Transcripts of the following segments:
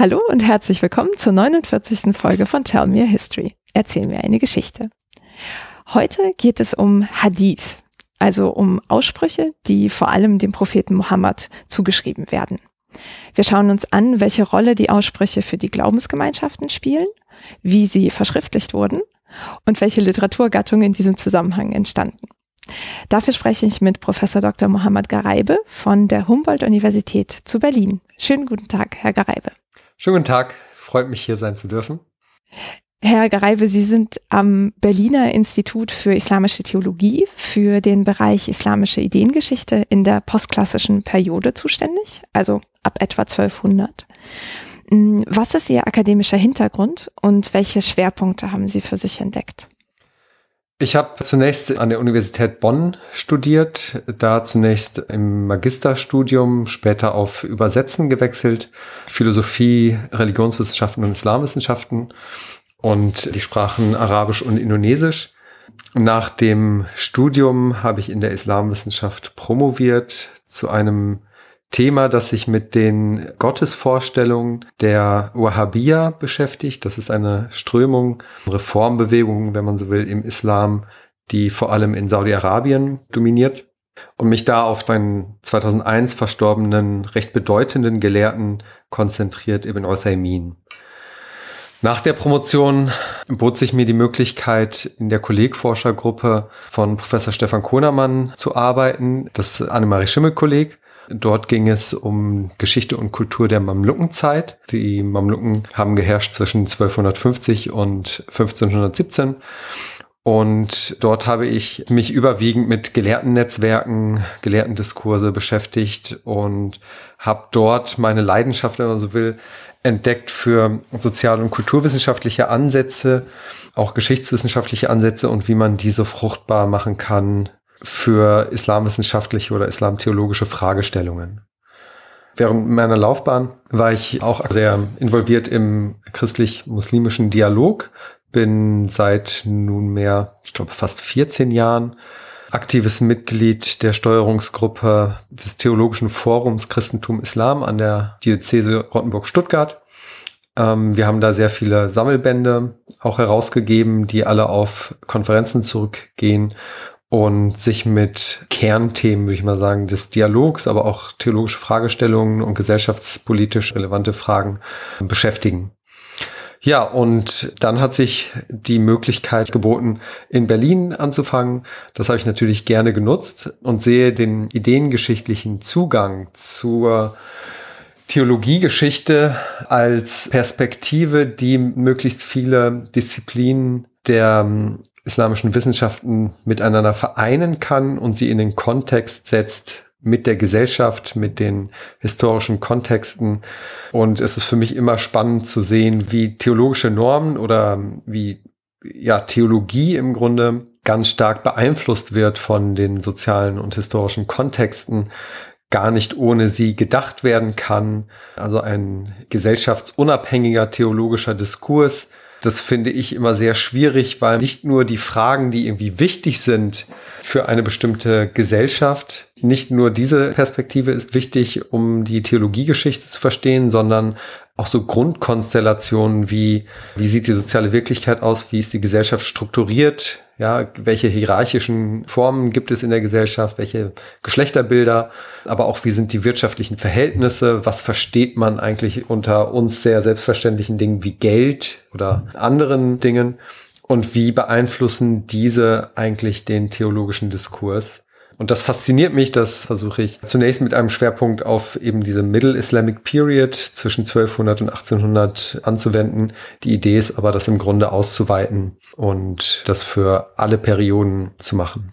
Hallo und herzlich willkommen zur 49. Folge von Tell Me a History. Erzähl mir eine Geschichte. Heute geht es um Hadith, also um Aussprüche, die vor allem dem Propheten Muhammad zugeschrieben werden. Wir schauen uns an, welche Rolle die Aussprüche für die Glaubensgemeinschaften spielen, wie sie verschriftlicht wurden und welche Literaturgattungen in diesem Zusammenhang entstanden. Dafür spreche ich mit Professor Dr. Mohammad Gareibe von der Humboldt-Universität zu Berlin. Schönen guten Tag, Herr Gareibe. Schönen guten Tag, freut mich hier sein zu dürfen. Herr Gareibe, Sie sind am Berliner Institut für Islamische Theologie für den Bereich Islamische Ideengeschichte in der postklassischen Periode zuständig, also ab etwa 1200. Hm, was ist Ihr akademischer Hintergrund und welche Schwerpunkte haben Sie für sich entdeckt? Ich habe zunächst an der Universität Bonn studiert, da zunächst im Magisterstudium, später auf Übersetzen gewechselt, Philosophie, Religionswissenschaften und Islamwissenschaften und die Sprachen Arabisch und Indonesisch. Nach dem Studium habe ich in der Islamwissenschaft promoviert zu einem Thema, das sich mit den Gottesvorstellungen der Wahhabiyya beschäftigt. Das ist eine Strömung, Reformbewegung, wenn man so will, im Islam, die vor allem in Saudi-Arabien dominiert. Und mich da auf einen 2001 verstorbenen, recht bedeutenden Gelehrten konzentriert, Ibn Uthaymin. Nach der Promotion bot sich mir die Möglichkeit, in der Kollegforschergruppe von Professor Stefan Kohnermann zu arbeiten, das Annemarie Schimmel-Kolleg. Dort ging es um Geschichte und Kultur der Mamlukenzeit. Die Mamluken haben geherrscht zwischen 1250 und 1517. Und dort habe ich mich überwiegend mit Gelehrtennetzwerken, Gelehrtendiskurse beschäftigt und habe dort meine Leidenschaft, wenn man so will, entdeckt für sozial- und kulturwissenschaftliche Ansätze, auch geschichtswissenschaftliche Ansätze und wie man diese fruchtbar machen kann für islamwissenschaftliche oder islamtheologische Fragestellungen. Während meiner Laufbahn war ich auch sehr involviert im christlich-muslimischen Dialog, bin seit nunmehr, ich glaube, fast 14 Jahren aktives Mitglied der Steuerungsgruppe des Theologischen Forums Christentum Islam an der Diözese Rottenburg-Stuttgart. Ähm, wir haben da sehr viele Sammelbände auch herausgegeben, die alle auf Konferenzen zurückgehen und sich mit Kernthemen, würde ich mal sagen, des Dialogs, aber auch theologische Fragestellungen und gesellschaftspolitisch relevante Fragen beschäftigen. Ja, und dann hat sich die Möglichkeit geboten, in Berlin anzufangen. Das habe ich natürlich gerne genutzt und sehe den ideengeschichtlichen Zugang zur Theologiegeschichte als Perspektive, die möglichst viele Disziplinen der islamischen Wissenschaften miteinander vereinen kann und sie in den Kontext setzt mit der Gesellschaft, mit den historischen Kontexten. Und es ist für mich immer spannend zu sehen, wie theologische Normen oder wie ja, Theologie im Grunde ganz stark beeinflusst wird von den sozialen und historischen Kontexten, gar nicht ohne sie gedacht werden kann. Also ein gesellschaftsunabhängiger theologischer Diskurs, das finde ich immer sehr schwierig, weil nicht nur die Fragen, die irgendwie wichtig sind für eine bestimmte Gesellschaft, nicht nur diese Perspektive ist wichtig, um die Theologiegeschichte zu verstehen, sondern auch so Grundkonstellationen wie, wie sieht die soziale Wirklichkeit aus, wie ist die Gesellschaft strukturiert, ja, welche hierarchischen Formen gibt es in der Gesellschaft, welche Geschlechterbilder, aber auch wie sind die wirtschaftlichen Verhältnisse, was versteht man eigentlich unter uns sehr selbstverständlichen Dingen wie Geld oder anderen Dingen? Und wie beeinflussen diese eigentlich den theologischen Diskurs. Und das fasziniert mich, das versuche ich zunächst mit einem Schwerpunkt auf eben diese Middle Islamic Period zwischen 1200 und 1800 anzuwenden. Die Idee ist aber, das im Grunde auszuweiten und das für alle Perioden zu machen.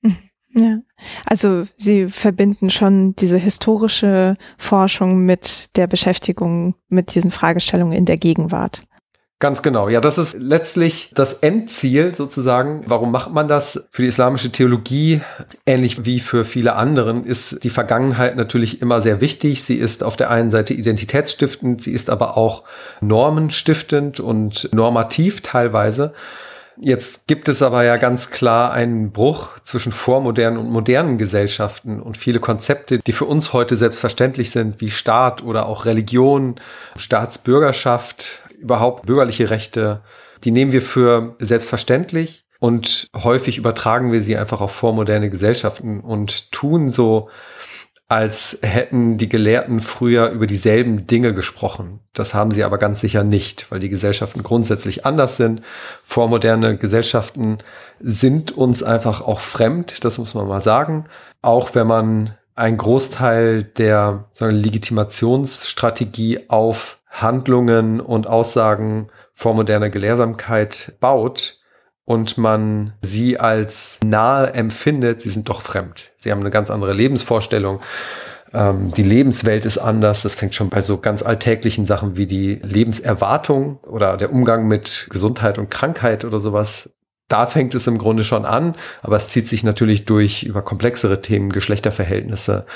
Mhm. Ja, also Sie verbinden schon diese historische Forschung mit der Beschäftigung mit diesen Fragestellungen in der Gegenwart. Ganz genau. Ja, das ist letztlich das Endziel sozusagen. Warum macht man das? Für die islamische Theologie, ähnlich wie für viele anderen, ist die Vergangenheit natürlich immer sehr wichtig. Sie ist auf der einen Seite identitätsstiftend, sie ist aber auch normenstiftend und normativ teilweise. Jetzt gibt es aber ja ganz klar einen Bruch zwischen vormodernen und modernen Gesellschaften und viele Konzepte, die für uns heute selbstverständlich sind, wie Staat oder auch Religion, Staatsbürgerschaft, überhaupt bürgerliche Rechte, die nehmen wir für selbstverständlich und häufig übertragen wir sie einfach auf vormoderne Gesellschaften und tun so, als hätten die Gelehrten früher über dieselben Dinge gesprochen. Das haben sie aber ganz sicher nicht, weil die Gesellschaften grundsätzlich anders sind. Vormoderne Gesellschaften sind uns einfach auch fremd, das muss man mal sagen. Auch wenn man einen Großteil der sagen, Legitimationsstrategie auf Handlungen und Aussagen vormoderner Gelehrsamkeit baut, und man sie als nahe empfindet, sie sind doch fremd. Sie haben eine ganz andere Lebensvorstellung. Ähm, die Lebenswelt ist anders. Das fängt schon bei so ganz alltäglichen Sachen wie die Lebenserwartung oder der Umgang mit Gesundheit und Krankheit oder sowas da fängt es im Grunde schon an, aber es zieht sich natürlich durch über komplexere Themen, Geschlechterverhältnisse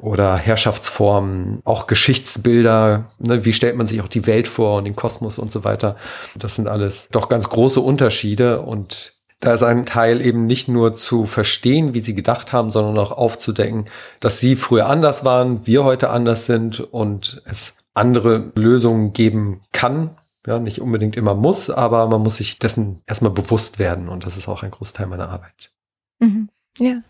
oder Herrschaftsformen, auch Geschichtsbilder, ne, wie stellt man sich auch die Welt vor und den Kosmos und so weiter. Das sind alles doch ganz große Unterschiede und da ist ein Teil eben nicht nur zu verstehen, wie sie gedacht haben, sondern auch aufzudecken, dass sie früher anders waren, wir heute anders sind und es andere Lösungen geben kann, ja, nicht unbedingt immer muss, aber man muss sich dessen erstmal bewusst werden und das ist auch ein Großteil meiner Arbeit. Mhm. Ja.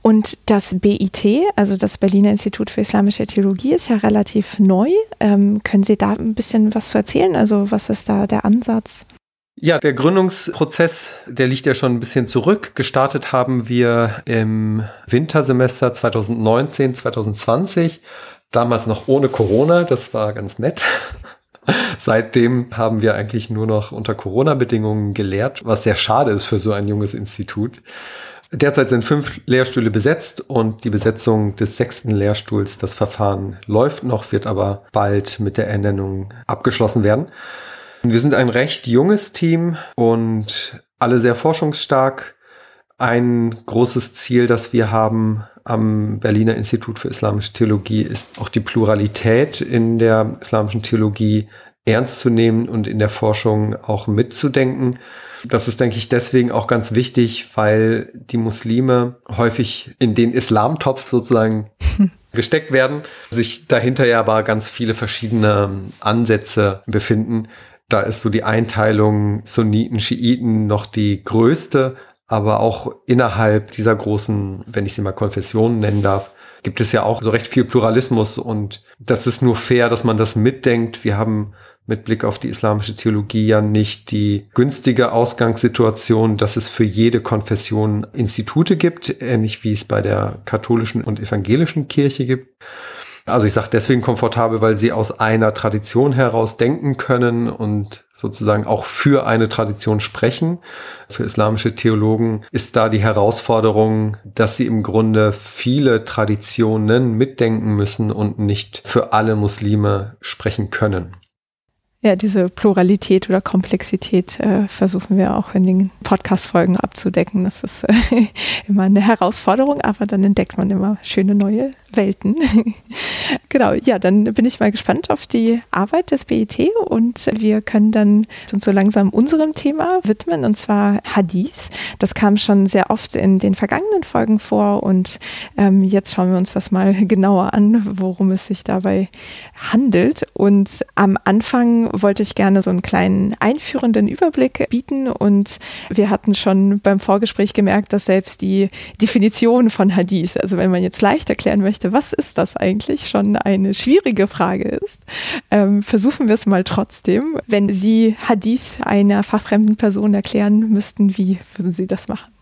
Und das BIT, also das Berliner Institut für Islamische Theologie, ist ja relativ neu. Ähm, können Sie da ein bisschen was zu erzählen? Also was ist da der Ansatz? Ja, der Gründungsprozess, der liegt ja schon ein bisschen zurück. Gestartet haben wir im Wintersemester 2019, 2020, damals noch ohne Corona. Das war ganz nett. Seitdem haben wir eigentlich nur noch unter Corona-Bedingungen gelehrt, was sehr schade ist für so ein junges Institut. Derzeit sind fünf Lehrstühle besetzt und die Besetzung des sechsten Lehrstuhls, das Verfahren läuft noch, wird aber bald mit der Ernennung abgeschlossen werden. Wir sind ein recht junges Team und alle sehr forschungsstark. Ein großes Ziel, das wir haben am Berliner Institut für Islamische Theologie, ist auch die Pluralität in der islamischen Theologie ernst zu nehmen und in der Forschung auch mitzudenken. Das ist, denke ich, deswegen auch ganz wichtig, weil die Muslime häufig in den Islamtopf sozusagen gesteckt werden, sich dahinter ja aber ganz viele verschiedene Ansätze befinden. Da ist so die Einteilung Sunniten, Schiiten noch die größte, aber auch innerhalb dieser großen, wenn ich sie mal Konfessionen nennen darf, gibt es ja auch so recht viel Pluralismus und das ist nur fair, dass man das mitdenkt. Wir haben mit Blick auf die islamische Theologie ja nicht die günstige Ausgangssituation, dass es für jede Konfession Institute gibt, ähnlich wie es bei der katholischen und evangelischen Kirche gibt. Also ich sage deswegen komfortabel, weil sie aus einer Tradition heraus denken können und sozusagen auch für eine Tradition sprechen. Für islamische Theologen ist da die Herausforderung, dass sie im Grunde viele Traditionen mitdenken müssen und nicht für alle Muslime sprechen können ja, diese Pluralität oder Komplexität äh, versuchen wir auch in den Podcast-Folgen abzudecken. Das ist äh, immer eine Herausforderung, aber dann entdeckt man immer schöne neue Welten. genau, ja, dann bin ich mal gespannt auf die Arbeit des BIT und wir können dann uns so langsam unserem Thema widmen und zwar Hadith. Das kam schon sehr oft in den vergangenen Folgen vor und ähm, jetzt schauen wir uns das mal genauer an, worum es sich dabei handelt. Und am Anfang wollte ich gerne so einen kleinen einführenden Überblick bieten und wir hatten schon beim Vorgespräch gemerkt, dass selbst die Definition von Hadith, also wenn man jetzt leicht erklären möchte, was ist das eigentlich, schon eine schwierige Frage ist, ähm, versuchen wir es mal trotzdem. Wenn Sie Hadith einer fachfremden Person erklären müssten, wie würden Sie das machen?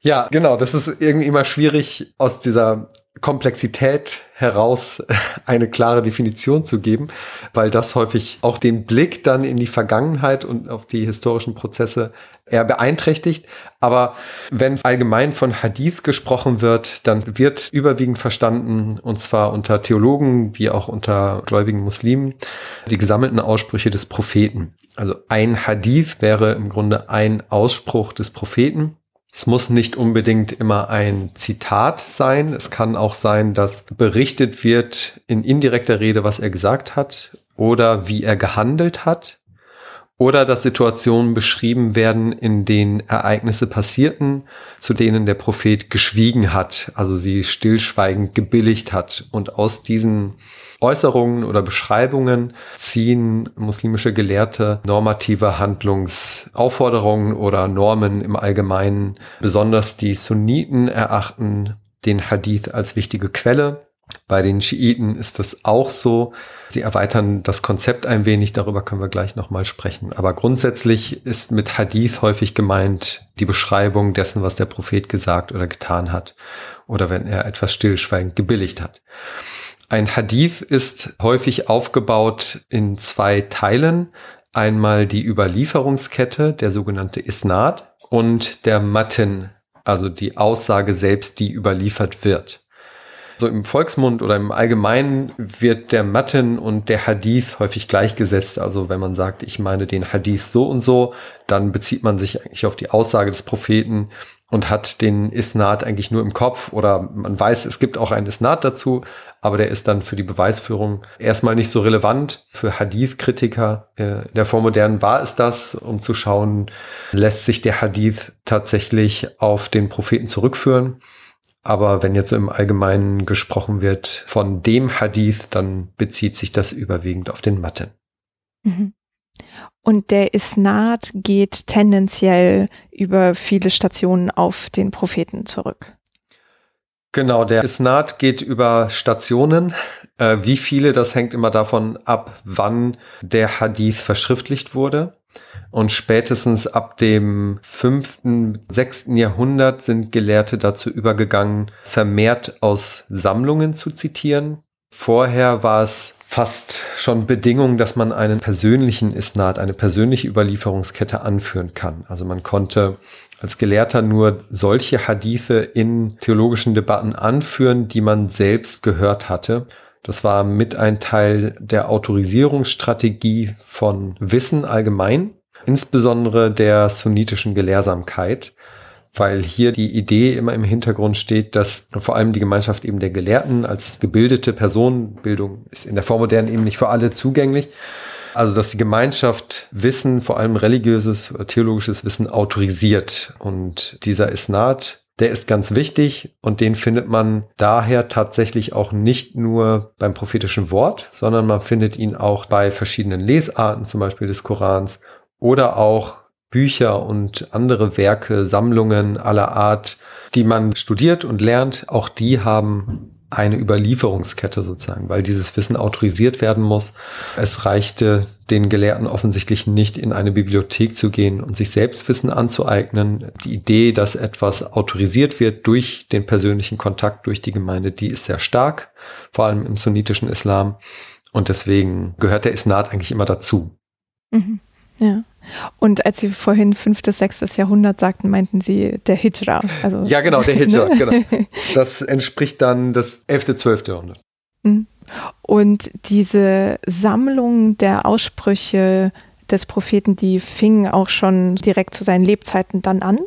Ja, genau. Das ist irgendwie immer schwierig aus dieser Komplexität heraus eine klare Definition zu geben, weil das häufig auch den Blick dann in die Vergangenheit und auf die historischen Prozesse eher beeinträchtigt. Aber wenn allgemein von Hadith gesprochen wird, dann wird überwiegend verstanden, und zwar unter Theologen wie auch unter gläubigen Muslimen, die gesammelten Aussprüche des Propheten. Also ein Hadith wäre im Grunde ein Ausspruch des Propheten es muss nicht unbedingt immer ein Zitat sein. Es kann auch sein, dass berichtet wird in indirekter Rede, was er gesagt hat oder wie er gehandelt hat oder dass Situationen beschrieben werden, in denen Ereignisse passierten, zu denen der Prophet geschwiegen hat, also sie stillschweigend gebilligt hat. Und aus diesen Äußerungen oder Beschreibungen ziehen muslimische Gelehrte normative Handlungsaufforderungen oder Normen im Allgemeinen. Besonders die Sunniten erachten den Hadith als wichtige Quelle bei den Schiiten ist das auch so. Sie erweitern das Konzept ein wenig, darüber können wir gleich nochmal sprechen. Aber grundsätzlich ist mit Hadith häufig gemeint die Beschreibung dessen, was der Prophet gesagt oder getan hat oder wenn er etwas stillschweigend gebilligt hat. Ein Hadith ist häufig aufgebaut in zwei Teilen. Einmal die Überlieferungskette, der sogenannte Isnad, und der Matten, also die Aussage selbst, die überliefert wird. So im Volksmund oder im Allgemeinen wird der Matten und der Hadith häufig gleichgesetzt. Also wenn man sagt, ich meine den Hadith so und so, dann bezieht man sich eigentlich auf die Aussage des Propheten und hat den Isnad eigentlich nur im Kopf oder man weiß, es gibt auch einen Isnad dazu, aber der ist dann für die Beweisführung erstmal nicht so relevant. Für Hadith-Kritiker äh, in der Vormodernen war es das, um zu schauen, lässt sich der Hadith tatsächlich auf den Propheten zurückführen. Aber wenn jetzt im Allgemeinen gesprochen wird von dem Hadith, dann bezieht sich das überwiegend auf den Mathe. Mhm. Und der Isnad geht tendenziell über viele Stationen auf den Propheten zurück. Genau, der Isnad geht über Stationen. Äh, wie viele, das hängt immer davon ab, wann der Hadith verschriftlicht wurde. Und spätestens ab dem fünften, sechsten Jahrhundert sind Gelehrte dazu übergegangen, vermehrt aus Sammlungen zu zitieren. Vorher war es fast schon Bedingung, dass man einen persönlichen Isnad, eine persönliche Überlieferungskette anführen kann. Also man konnte als Gelehrter nur solche Hadithe in theologischen Debatten anführen, die man selbst gehört hatte. Das war mit ein Teil der Autorisierungsstrategie von Wissen allgemein insbesondere der sunnitischen Gelehrsamkeit, weil hier die Idee immer im Hintergrund steht, dass vor allem die Gemeinschaft eben der Gelehrten als gebildete Person, Bildung ist in der Vormodernen eben nicht für alle zugänglich, also dass die Gemeinschaft Wissen, vor allem religiöses theologisches Wissen autorisiert. Und dieser Isnad der ist ganz wichtig und den findet man daher tatsächlich auch nicht nur beim prophetischen Wort, sondern man findet ihn auch bei verschiedenen Lesarten, zum Beispiel des Korans oder auch Bücher und andere Werke, Sammlungen aller Art, die man studiert und lernt, auch die haben eine Überlieferungskette sozusagen, weil dieses Wissen autorisiert werden muss. Es reichte den Gelehrten offensichtlich nicht, in eine Bibliothek zu gehen und sich selbst Wissen anzueignen. Die Idee, dass etwas autorisiert wird durch den persönlichen Kontakt, durch die Gemeinde, die ist sehr stark, vor allem im sunnitischen Islam. Und deswegen gehört der Isnad eigentlich immer dazu. Mhm. Ja. Und als Sie vorhin fünftes, sechstes Jahrhundert sagten, meinten Sie der Hijra. Also ja, genau, der Hijra, ne? genau. Das entspricht dann das elfte, zwölfte Jahrhundert. Mhm. Und diese Sammlung der Aussprüche des Propheten, die fingen auch schon direkt zu seinen Lebzeiten dann an?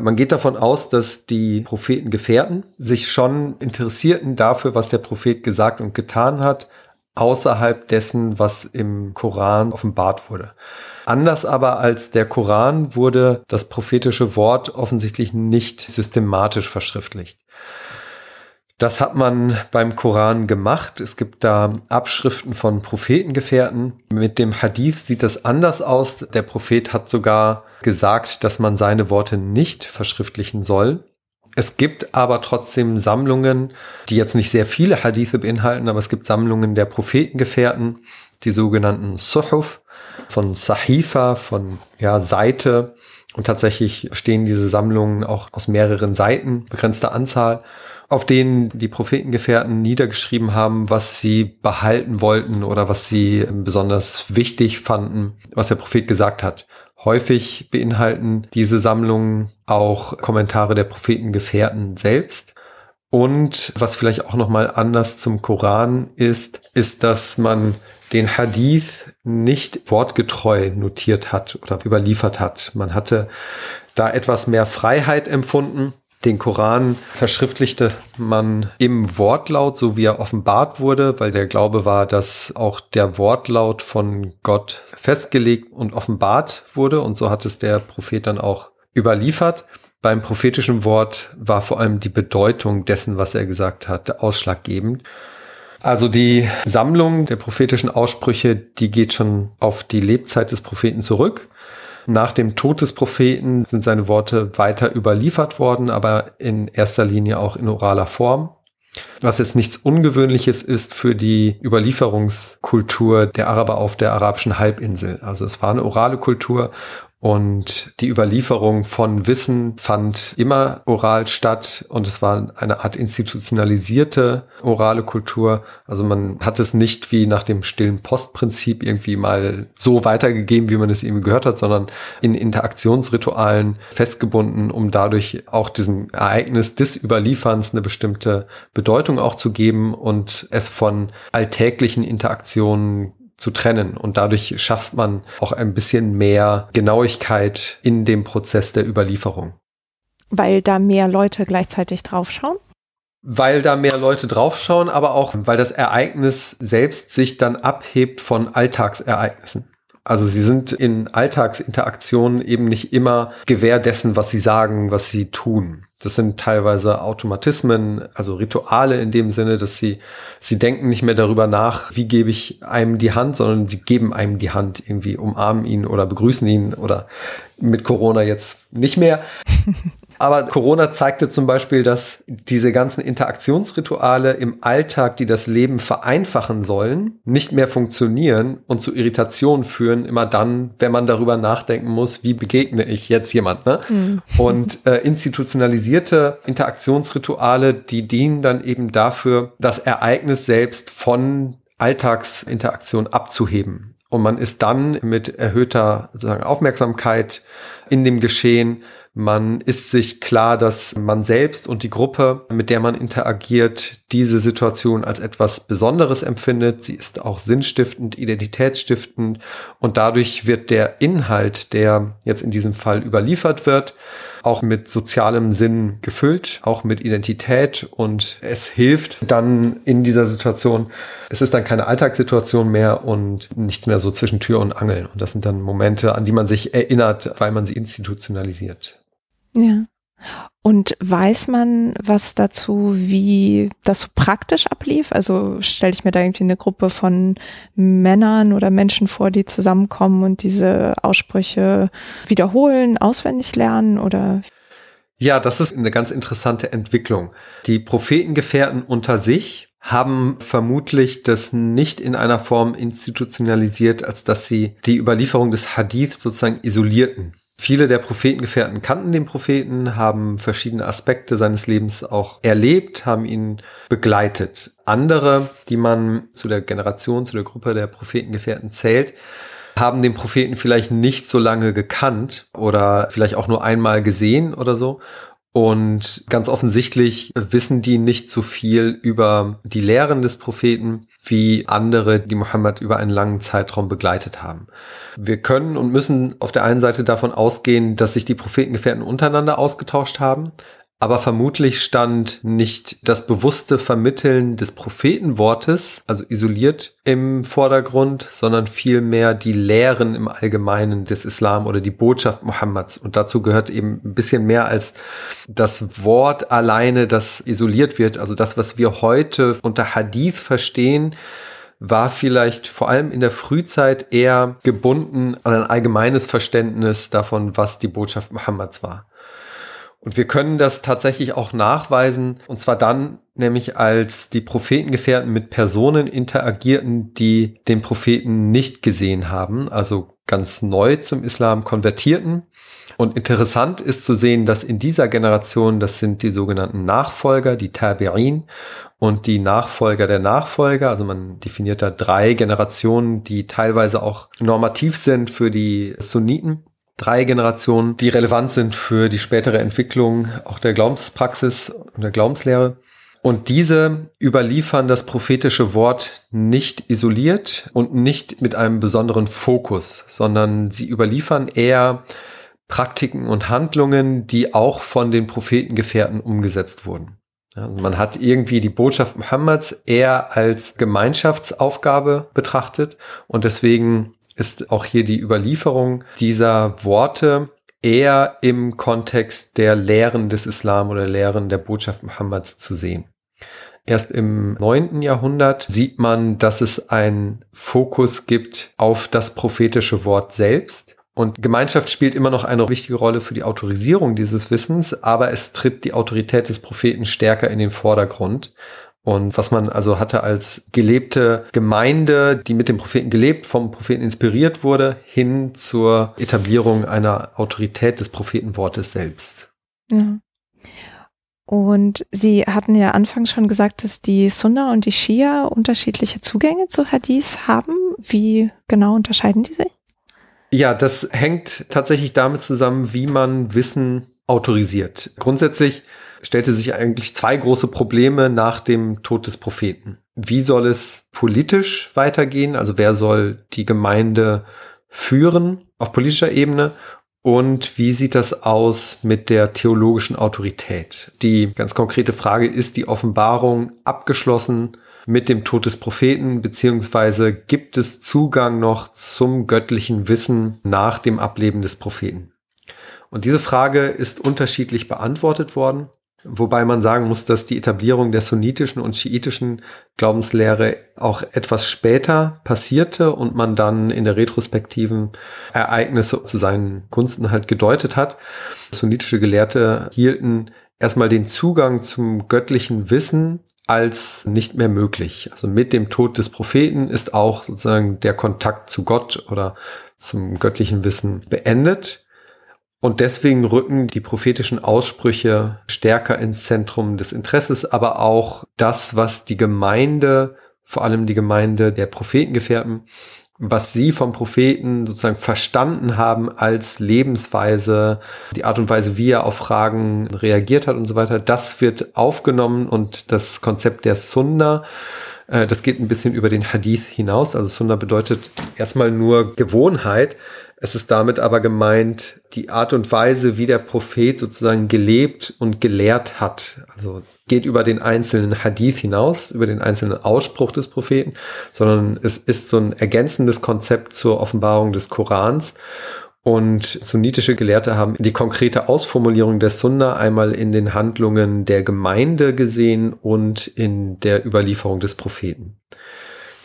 Man geht davon aus, dass die Prophetengefährten sich schon interessierten dafür, was der Prophet gesagt und getan hat, außerhalb dessen, was im Koran offenbart wurde. Anders aber als der Koran wurde das prophetische Wort offensichtlich nicht systematisch verschriftlicht. Das hat man beim Koran gemacht. Es gibt da Abschriften von Prophetengefährten. Mit dem Hadith sieht das anders aus. Der Prophet hat sogar gesagt, dass man seine Worte nicht verschriftlichen soll. Es gibt aber trotzdem Sammlungen, die jetzt nicht sehr viele Hadithe beinhalten, aber es gibt Sammlungen der Prophetengefährten, die sogenannten Suhuf von Sahifa, von ja, Seite. Und tatsächlich stehen diese Sammlungen auch aus mehreren Seiten, begrenzter Anzahl, auf denen die Prophetengefährten niedergeschrieben haben, was sie behalten wollten oder was sie besonders wichtig fanden, was der Prophet gesagt hat. Häufig beinhalten diese Sammlungen auch Kommentare der Prophetengefährten selbst. Und was vielleicht auch nochmal anders zum Koran ist, ist, dass man den Hadith nicht wortgetreu notiert hat oder überliefert hat. Man hatte da etwas mehr Freiheit empfunden Den Koran verschriftlichte man im Wortlaut, so wie er offenbart wurde, weil der Glaube war, dass auch der Wortlaut von Gott festgelegt und offenbart wurde. Und so hat es der Prophet dann auch überliefert. Beim prophetischen Wort war vor allem die Bedeutung dessen, was er gesagt hat, ausschlaggebend. Also die Sammlung der prophetischen Aussprüche, die geht schon auf die Lebzeit des Propheten zurück. Nach dem Tod des Propheten sind seine Worte weiter überliefert worden, aber in erster Linie auch in oraler Form. Was jetzt nichts Ungewöhnliches ist für die Überlieferungskultur der Araber auf der arabischen Halbinsel. Also es war eine orale Kultur und die Überlieferung von Wissen fand immer oral statt und es war eine Art institutionalisierte orale Kultur. Also man hat es nicht wie nach dem stillen Postprinzip irgendwie mal so weitergegeben, wie man es eben gehört hat, sondern in Interaktionsritualen festgebunden, um dadurch auch diesem Ereignis des Überlieferns eine bestimmte Bedeutung auch zu geben und es von alltäglichen Interaktionen zu trennen. Und dadurch schafft man auch ein bisschen mehr Genauigkeit in dem Prozess der Überlieferung. Weil da mehr Leute gleichzeitig draufschauen? Weil da mehr Leute draufschauen, aber auch, weil das Ereignis selbst sich dann abhebt von Alltagsereignissen. Also sie sind in Alltagsinteraktionen eben nicht immer Gewähr dessen, was sie sagen, was sie tun. Das sind teilweise Automatismen, also Rituale in dem Sinne, dass sie, sie denken nicht mehr darüber nach, wie gebe ich einem die Hand, sondern sie geben einem die Hand, irgendwie umarmen ihn oder begrüßen ihn oder mit Corona jetzt nicht mehr. Aber Corona zeigte zum Beispiel, dass diese ganzen Interaktionsrituale im Alltag, die das Leben vereinfachen sollen, nicht mehr funktionieren und zu Irritationen führen, immer dann, wenn man darüber nachdenken muss, wie begegne ich jetzt jemand. Ne? Mhm. Und äh, institutionalisierte Interaktionsrituale, die dienen dann eben dafür, das Ereignis selbst von Alltagsinteraktion abzuheben. Und man ist dann mit erhöhter sozusagen Aufmerksamkeit in dem Geschehen man ist sich klar, dass man selbst und die Gruppe, mit der man interagiert, diese Situation als etwas Besonderes empfindet. Sie ist auch sinnstiftend, identitätsstiftend und dadurch wird der Inhalt, der jetzt in diesem Fall überliefert wird, auch mit sozialem Sinn gefüllt, auch mit Identität und es hilft dann in dieser Situation. Es ist dann keine Alltagssituation mehr und nichts mehr so zwischen Tür und Angel. Und das sind dann Momente, an die man sich erinnert, weil man sie institutionalisiert. Ja. Und weiß man was dazu, wie das so praktisch ablief? Also stelle ich mir da irgendwie eine Gruppe von Männern oder Menschen vor, die zusammenkommen und diese Aussprüche wiederholen, auswendig lernen oder? Ja, das ist eine ganz interessante Entwicklung. Die Prophetengefährten unter sich haben vermutlich das nicht in einer Form institutionalisiert, als dass sie die Überlieferung des Hadith sozusagen isolierten. Viele der Prophetengefährten kannten den Propheten, haben verschiedene Aspekte seines Lebens auch erlebt, haben ihn begleitet. Andere, die man zu der Generation, zu der Gruppe der Prophetengefährten zählt, haben den Propheten vielleicht nicht so lange gekannt oder vielleicht auch nur einmal gesehen oder so und ganz offensichtlich wissen die nicht so viel über die Lehren des Propheten wie andere, die Mohammed über einen langen Zeitraum begleitet haben. Wir können und müssen auf der einen Seite davon ausgehen, dass sich die Prophetengefährten untereinander ausgetauscht haben, aber vermutlich stand nicht das bewusste Vermitteln des Prophetenwortes, also isoliert im Vordergrund, sondern vielmehr die Lehren im Allgemeinen des Islam oder die Botschaft Mohammeds. Und dazu gehört eben ein bisschen mehr als das Wort alleine, das isoliert wird. Also das, was wir heute unter Hadith verstehen, war vielleicht vor allem in der Frühzeit eher gebunden an ein allgemeines Verständnis davon, was die Botschaft Mohammeds war. Und wir können das tatsächlich auch nachweisen, und zwar dann, nämlich als die Prophetengefährten mit Personen interagierten, die den Propheten nicht gesehen haben, also ganz neu zum Islam konvertierten. Und interessant ist zu sehen, dass in dieser Generation, das sind die sogenannten Nachfolger, die Tabi'in und die Nachfolger der Nachfolger, also man definiert da drei Generationen, die teilweise auch normativ sind für die Sunniten drei Generationen, die relevant sind für die spätere Entwicklung auch der Glaubenspraxis und der Glaubenslehre. Und diese überliefern das prophetische Wort nicht isoliert und nicht mit einem besonderen Fokus, sondern sie überliefern eher Praktiken und Handlungen, die auch von den Prophetengefährten umgesetzt wurden. Ja, man hat irgendwie die Botschaft Mohammeds eher als Gemeinschaftsaufgabe betrachtet und deswegen ist auch hier die Überlieferung dieser Worte eher im Kontext der Lehren des Islam oder Lehren der Botschaft Mohammeds zu sehen. Erst im neunten Jahrhundert sieht man, dass es einen Fokus gibt auf das prophetische Wort selbst. Und Gemeinschaft spielt immer noch eine wichtige Rolle für die Autorisierung dieses Wissens, aber es tritt die Autorität des Propheten stärker in den Vordergrund. Und was man also hatte als gelebte Gemeinde, die mit dem Propheten gelebt, vom Propheten inspiriert wurde, hin zur Etablierung einer Autorität des Prophetenwortes selbst. Ja. Und Sie hatten ja anfangs schon gesagt, dass die Sunna und die Shia unterschiedliche Zugänge zu Hadith haben. Wie genau unterscheiden die sich? Ja, das hängt tatsächlich damit zusammen, wie man Wissen autorisiert. Grundsätzlich stellte sich eigentlich zwei große Probleme nach dem Tod des Propheten. Wie soll es politisch weitergehen? Also wer soll die Gemeinde führen auf politischer Ebene? Und wie sieht das aus mit der theologischen Autorität? Die ganz konkrete Frage, ist die Offenbarung abgeschlossen mit dem Tod des Propheten, beziehungsweise gibt es Zugang noch zum göttlichen Wissen nach dem Ableben des Propheten? Und diese Frage ist unterschiedlich beantwortet worden. Wobei man sagen muss, dass die Etablierung der sunnitischen und schiitischen Glaubenslehre auch etwas später passierte und man dann in der retrospektiven Ereignisse zu seinen Gunsten halt gedeutet hat. Sunnitische Gelehrte hielten erstmal den Zugang zum göttlichen Wissen als nicht mehr möglich. Also mit dem Tod des Propheten ist auch sozusagen der Kontakt zu Gott oder zum göttlichen Wissen beendet. Und deswegen rücken die prophetischen Aussprüche stärker ins Zentrum des Interesses, aber auch das, was die Gemeinde, vor allem die Gemeinde der Prophetengefährten, was sie vom Propheten sozusagen verstanden haben als Lebensweise, die Art und Weise, wie er auf Fragen reagiert hat und so weiter, das wird aufgenommen und das Konzept der Sunna, äh, das geht ein bisschen über den Hadith hinaus. Also Sunna bedeutet erstmal nur Gewohnheit, es ist damit aber gemeint, die Art und Weise, wie der Prophet sozusagen gelebt und gelehrt hat. Also geht über den einzelnen Hadith hinaus, über den einzelnen Ausspruch des Propheten, sondern es ist so ein ergänzendes Konzept zur Offenbarung des Korans. Und sunnitische Gelehrte haben die konkrete Ausformulierung der Sunna einmal in den Handlungen der Gemeinde gesehen und in der Überlieferung des Propheten.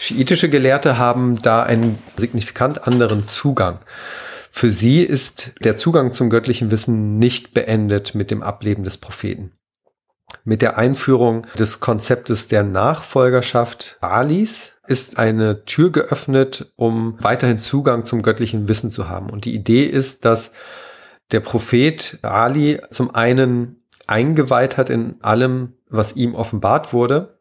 Schiitische Gelehrte haben da einen signifikant anderen Zugang. Für sie ist der Zugang zum göttlichen Wissen nicht beendet mit dem Ableben des Propheten. Mit der Einführung des Konzeptes der Nachfolgerschaft Alis ist eine Tür geöffnet, um weiterhin Zugang zum göttlichen Wissen zu haben. Und die Idee ist, dass der Prophet Ali zum einen eingeweiht hat in allem, was ihm offenbart wurde,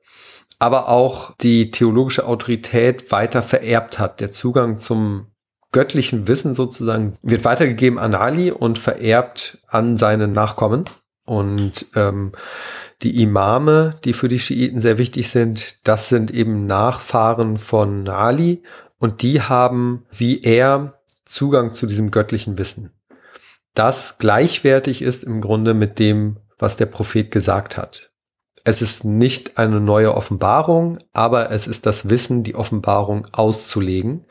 aber auch die theologische Autorität weiter vererbt hat. Der Zugang zum göttlichen Wissen sozusagen wird weitergegeben an Ali und vererbt an seine Nachkommen. Und ähm, die Imame, die für die Schiiten sehr wichtig sind, das sind eben Nachfahren von Ali und die haben wie er Zugang zu diesem göttlichen Wissen. Das gleichwertig ist im Grunde mit dem, was der Prophet gesagt hat. Es ist nicht eine neue Offenbarung, aber es ist das Wissen, die Offenbarung auszulegen.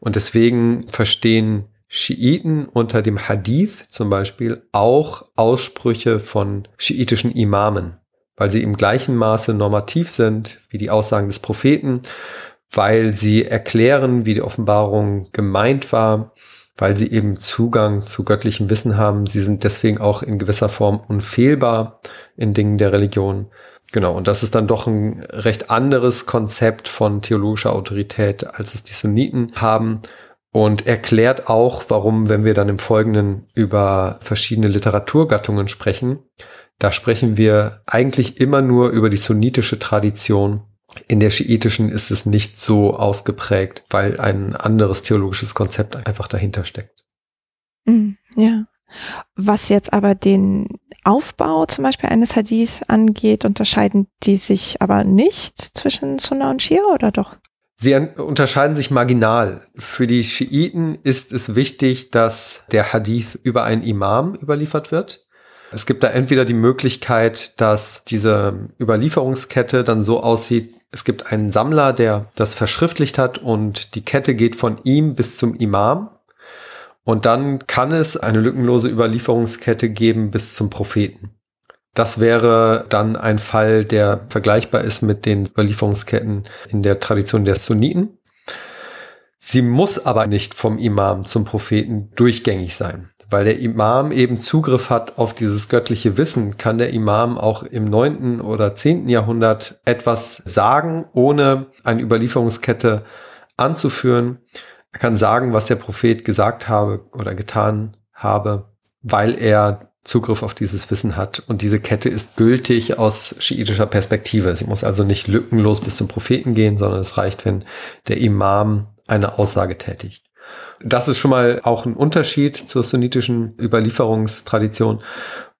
Und deswegen verstehen Schiiten unter dem Hadith zum Beispiel auch Aussprüche von schiitischen Imamen, weil sie im gleichen Maße normativ sind wie die Aussagen des Propheten, weil sie erklären, wie die Offenbarung gemeint war, weil sie eben Zugang zu göttlichem Wissen haben. Sie sind deswegen auch in gewisser Form unfehlbar in Dingen der Religion. Genau, und das ist dann doch ein recht anderes Konzept von theologischer Autorität, als es die Sunniten haben. Und erklärt auch, warum, wenn wir dann im Folgenden über verschiedene Literaturgattungen sprechen, da sprechen wir eigentlich immer nur über die sunnitische Tradition. In der schiitischen ist es nicht so ausgeprägt, weil ein anderes theologisches Konzept einfach dahinter steckt. Mm, ja. Was jetzt aber den Aufbau zum Beispiel eines Hadith angeht, unterscheiden die sich aber nicht zwischen Sunna und Shia oder doch? Sie unterscheiden sich marginal. Für die Schiiten ist es wichtig, dass der Hadith über einen Imam überliefert wird. Es gibt da entweder die Möglichkeit, dass diese Überlieferungskette dann so aussieht, es gibt einen Sammler, der das verschriftlicht hat und die Kette geht von ihm bis zum Imam. Und dann kann es eine lückenlose Überlieferungskette geben bis zum Propheten. Das wäre dann ein Fall, der vergleichbar ist mit den Überlieferungsketten in der Tradition der Sunniten. Sie muss aber nicht vom Imam zum Propheten durchgängig sein. Weil der Imam eben Zugriff hat auf dieses göttliche Wissen, kann der Imam auch im neunten oder zehnten Jahrhundert etwas sagen, ohne eine Überlieferungskette anzuführen. Er kann sagen, was der Prophet gesagt habe oder getan habe, weil er Zugriff auf dieses Wissen hat. Und diese Kette ist gültig aus schiitischer Perspektive. Sie muss also nicht lückenlos bis zum Propheten gehen, sondern es reicht, wenn der Imam eine Aussage tätigt. Das ist schon mal auch ein Unterschied zur sunnitischen Überlieferungstradition.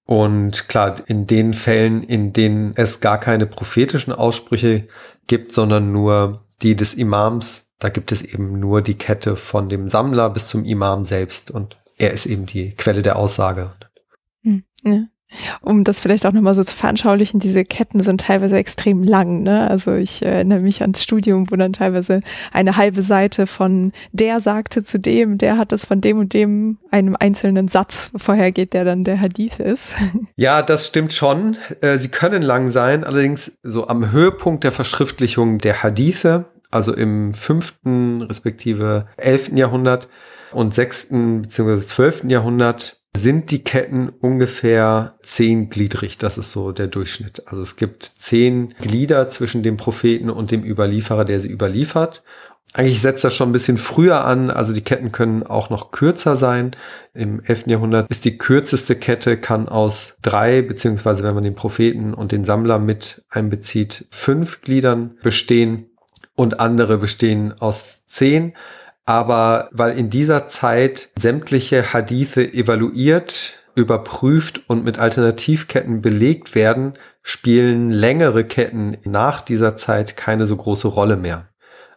Und klar, in den Fällen, in denen es gar keine prophetischen Aussprüche gibt, sondern nur die des Imams, da gibt es eben nur die Kette von dem Sammler bis zum Imam selbst. Und er ist eben die Quelle der Aussage. Hm, ja. Um das vielleicht auch nochmal so zu veranschaulichen, diese Ketten sind teilweise extrem lang. Ne? Also ich erinnere mich ans Studium, wo dann teilweise eine halbe Seite von der sagte zu dem, der hat es von dem und dem einem einzelnen Satz vorhergeht, der dann der Hadith ist. Ja, das stimmt schon. Äh, sie können lang sein, allerdings so am Höhepunkt der Verschriftlichung der Hadithe, also im fünften respektive elften Jahrhundert und sechsten beziehungsweise zwölften Jahrhundert sind die Ketten ungefähr zehngliedrig. Das ist so der Durchschnitt. Also es gibt zehn Glieder zwischen dem Propheten und dem Überlieferer, der sie überliefert. Eigentlich setzt das schon ein bisschen früher an. Also die Ketten können auch noch kürzer sein. Im 11. Jahrhundert ist die kürzeste Kette, kann aus drei, beziehungsweise wenn man den Propheten und den Sammler mit einbezieht, fünf Gliedern bestehen und andere bestehen aus zehn aber weil in dieser Zeit sämtliche Hadithe evaluiert, überprüft und mit Alternativketten belegt werden, spielen längere Ketten nach dieser Zeit keine so große Rolle mehr.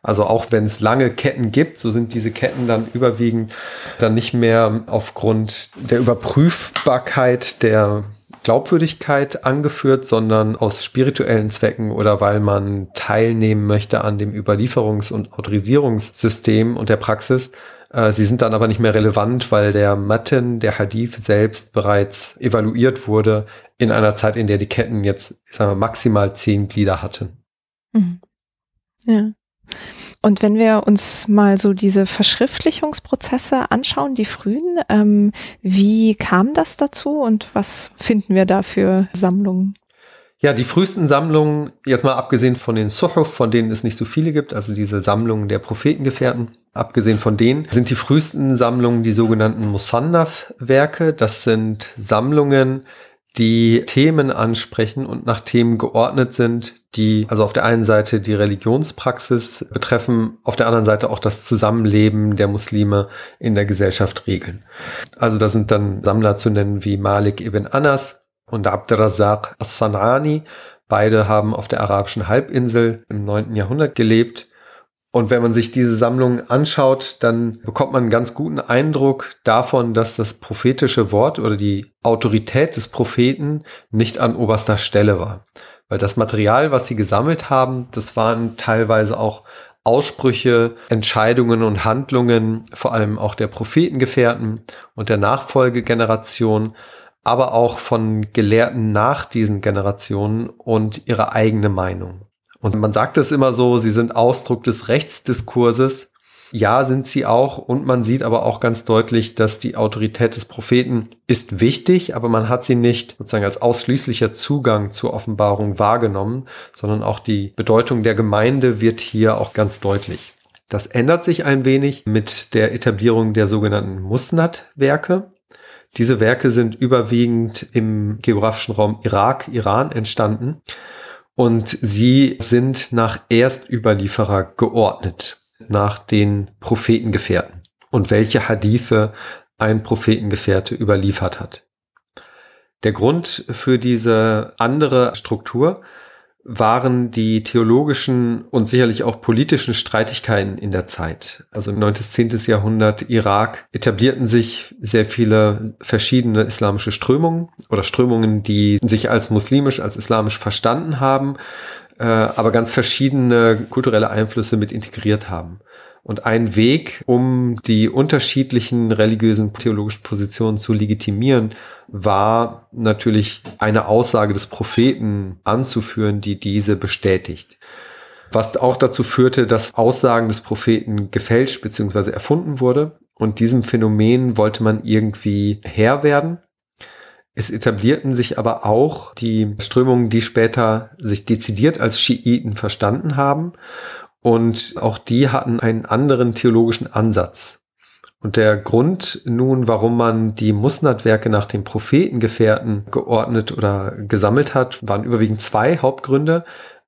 Also auch wenn es lange Ketten gibt, so sind diese Ketten dann überwiegend dann nicht mehr aufgrund der Überprüfbarkeit der Glaubwürdigkeit angeführt, sondern aus spirituellen Zwecken oder weil man teilnehmen möchte an dem Überlieferungs- und Autorisierungssystem und der Praxis. Äh, sie sind dann aber nicht mehr relevant, weil der Matten, der Hadith selbst bereits evaluiert wurde in einer Zeit, in der die Ketten jetzt, sagen wir, maximal zehn Glieder hatten. Mhm. Ja. Und wenn wir uns mal so diese Verschriftlichungsprozesse anschauen, die frühen, ähm, wie kam das dazu und was finden wir da für Sammlungen? Ja, die frühesten Sammlungen, jetzt mal abgesehen von den Suhuf, von denen es nicht so viele gibt, also diese Sammlungen der Prophetengefährten, abgesehen von denen, sind die frühesten Sammlungen die sogenannten Musannaf-Werke. Das sind Sammlungen, die Themen ansprechen und nach Themen geordnet sind, die also auf der einen Seite die Religionspraxis betreffen, auf der anderen Seite auch das Zusammenleben der Muslime in der Gesellschaft regeln. Also da sind dann Sammler zu nennen wie Malik ibn Anas und Abdurrazzaq as-Sanani. Beide haben auf der arabischen Halbinsel im 9. Jahrhundert gelebt und wenn man sich diese Sammlung anschaut, dann bekommt man einen ganz guten Eindruck davon, dass das prophetische Wort oder die Autorität des Propheten nicht an oberster Stelle war. Weil das Material, was sie gesammelt haben, das waren teilweise auch Aussprüche, Entscheidungen und Handlungen, vor allem auch der Prophetengefährten und der Nachfolgegeneration, aber auch von Gelehrten nach diesen Generationen und ihre eigene Meinung. Und man sagt es immer so, sie sind Ausdruck des Rechtsdiskurses. Ja, sind sie auch. Und man sieht aber auch ganz deutlich, dass die Autorität des Propheten ist wichtig, aber man hat sie nicht sozusagen als ausschließlicher Zugang zur Offenbarung wahrgenommen, sondern auch die Bedeutung der Gemeinde wird hier auch ganz deutlich. Das ändert sich ein wenig mit der Etablierung der sogenannten Musnad-Werke. Diese Werke sind überwiegend im geografischen Raum Irak, Iran entstanden und sie sind nach Erstüberlieferer geordnet, nach den Prophetengefährten und welche Hadithe ein Prophetengefährte überliefert hat. Der Grund für diese andere Struktur waren die theologischen und sicherlich auch politischen Streitigkeiten in der Zeit. Also im 9. 10. Jahrhundert Irak etablierten sich sehr viele verschiedene islamische Strömungen oder Strömungen, die sich als muslimisch, als islamisch verstanden haben, äh, aber ganz verschiedene kulturelle Einflüsse mit integriert haben. Und ein Weg, um die unterschiedlichen religiösen theologischen Positionen zu legitimieren, war natürlich eine Aussage des Propheten anzuführen, die diese bestätigt. Was auch dazu führte, dass Aussagen des Propheten gefälscht bzw. erfunden wurde. Und diesem Phänomen wollte man irgendwie Herr werden. Es etablierten sich aber auch die Strömungen, die später sich dezidiert als Schiiten verstanden haben und auch die hatten einen anderen theologischen Ansatz. Und der Grund nun, warum man die Musnad-Werke nach den Prophetengefährten geordnet oder gesammelt hat, waren überwiegend zwei Hauptgründe.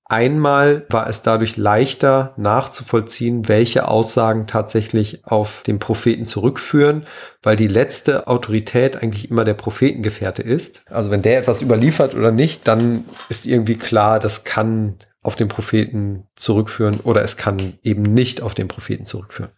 Einmal war es dadurch leichter nachzuvollziehen, welche Aussagen tatsächlich auf den Propheten zurückführen, weil die letzte Autorität eigentlich immer der Prophetengefährte ist. Also wenn der etwas überliefert oder nicht, dann ist irgendwie klar, das kann auf den Propheten zurückführen oder es kann eben nicht auf den Propheten zurückführen.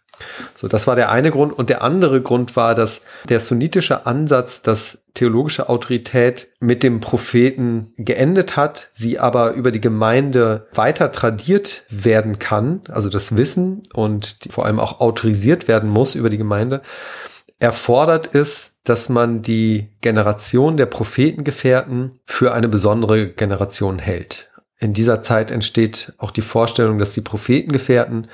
So, das war der eine Grund. Und der andere Grund war, dass der sunnitische Ansatz, dass theologische Autorität mit dem Propheten geendet hat, sie aber über die Gemeinde weiter tradiert werden kann, also das Wissen und vor allem auch autorisiert werden muss über die Gemeinde, erfordert ist, dass man die Generation der Prophetengefährten für eine besondere Generation hält in dieser Zeit entsteht auch die Vorstellung, dass die Prophetengefährten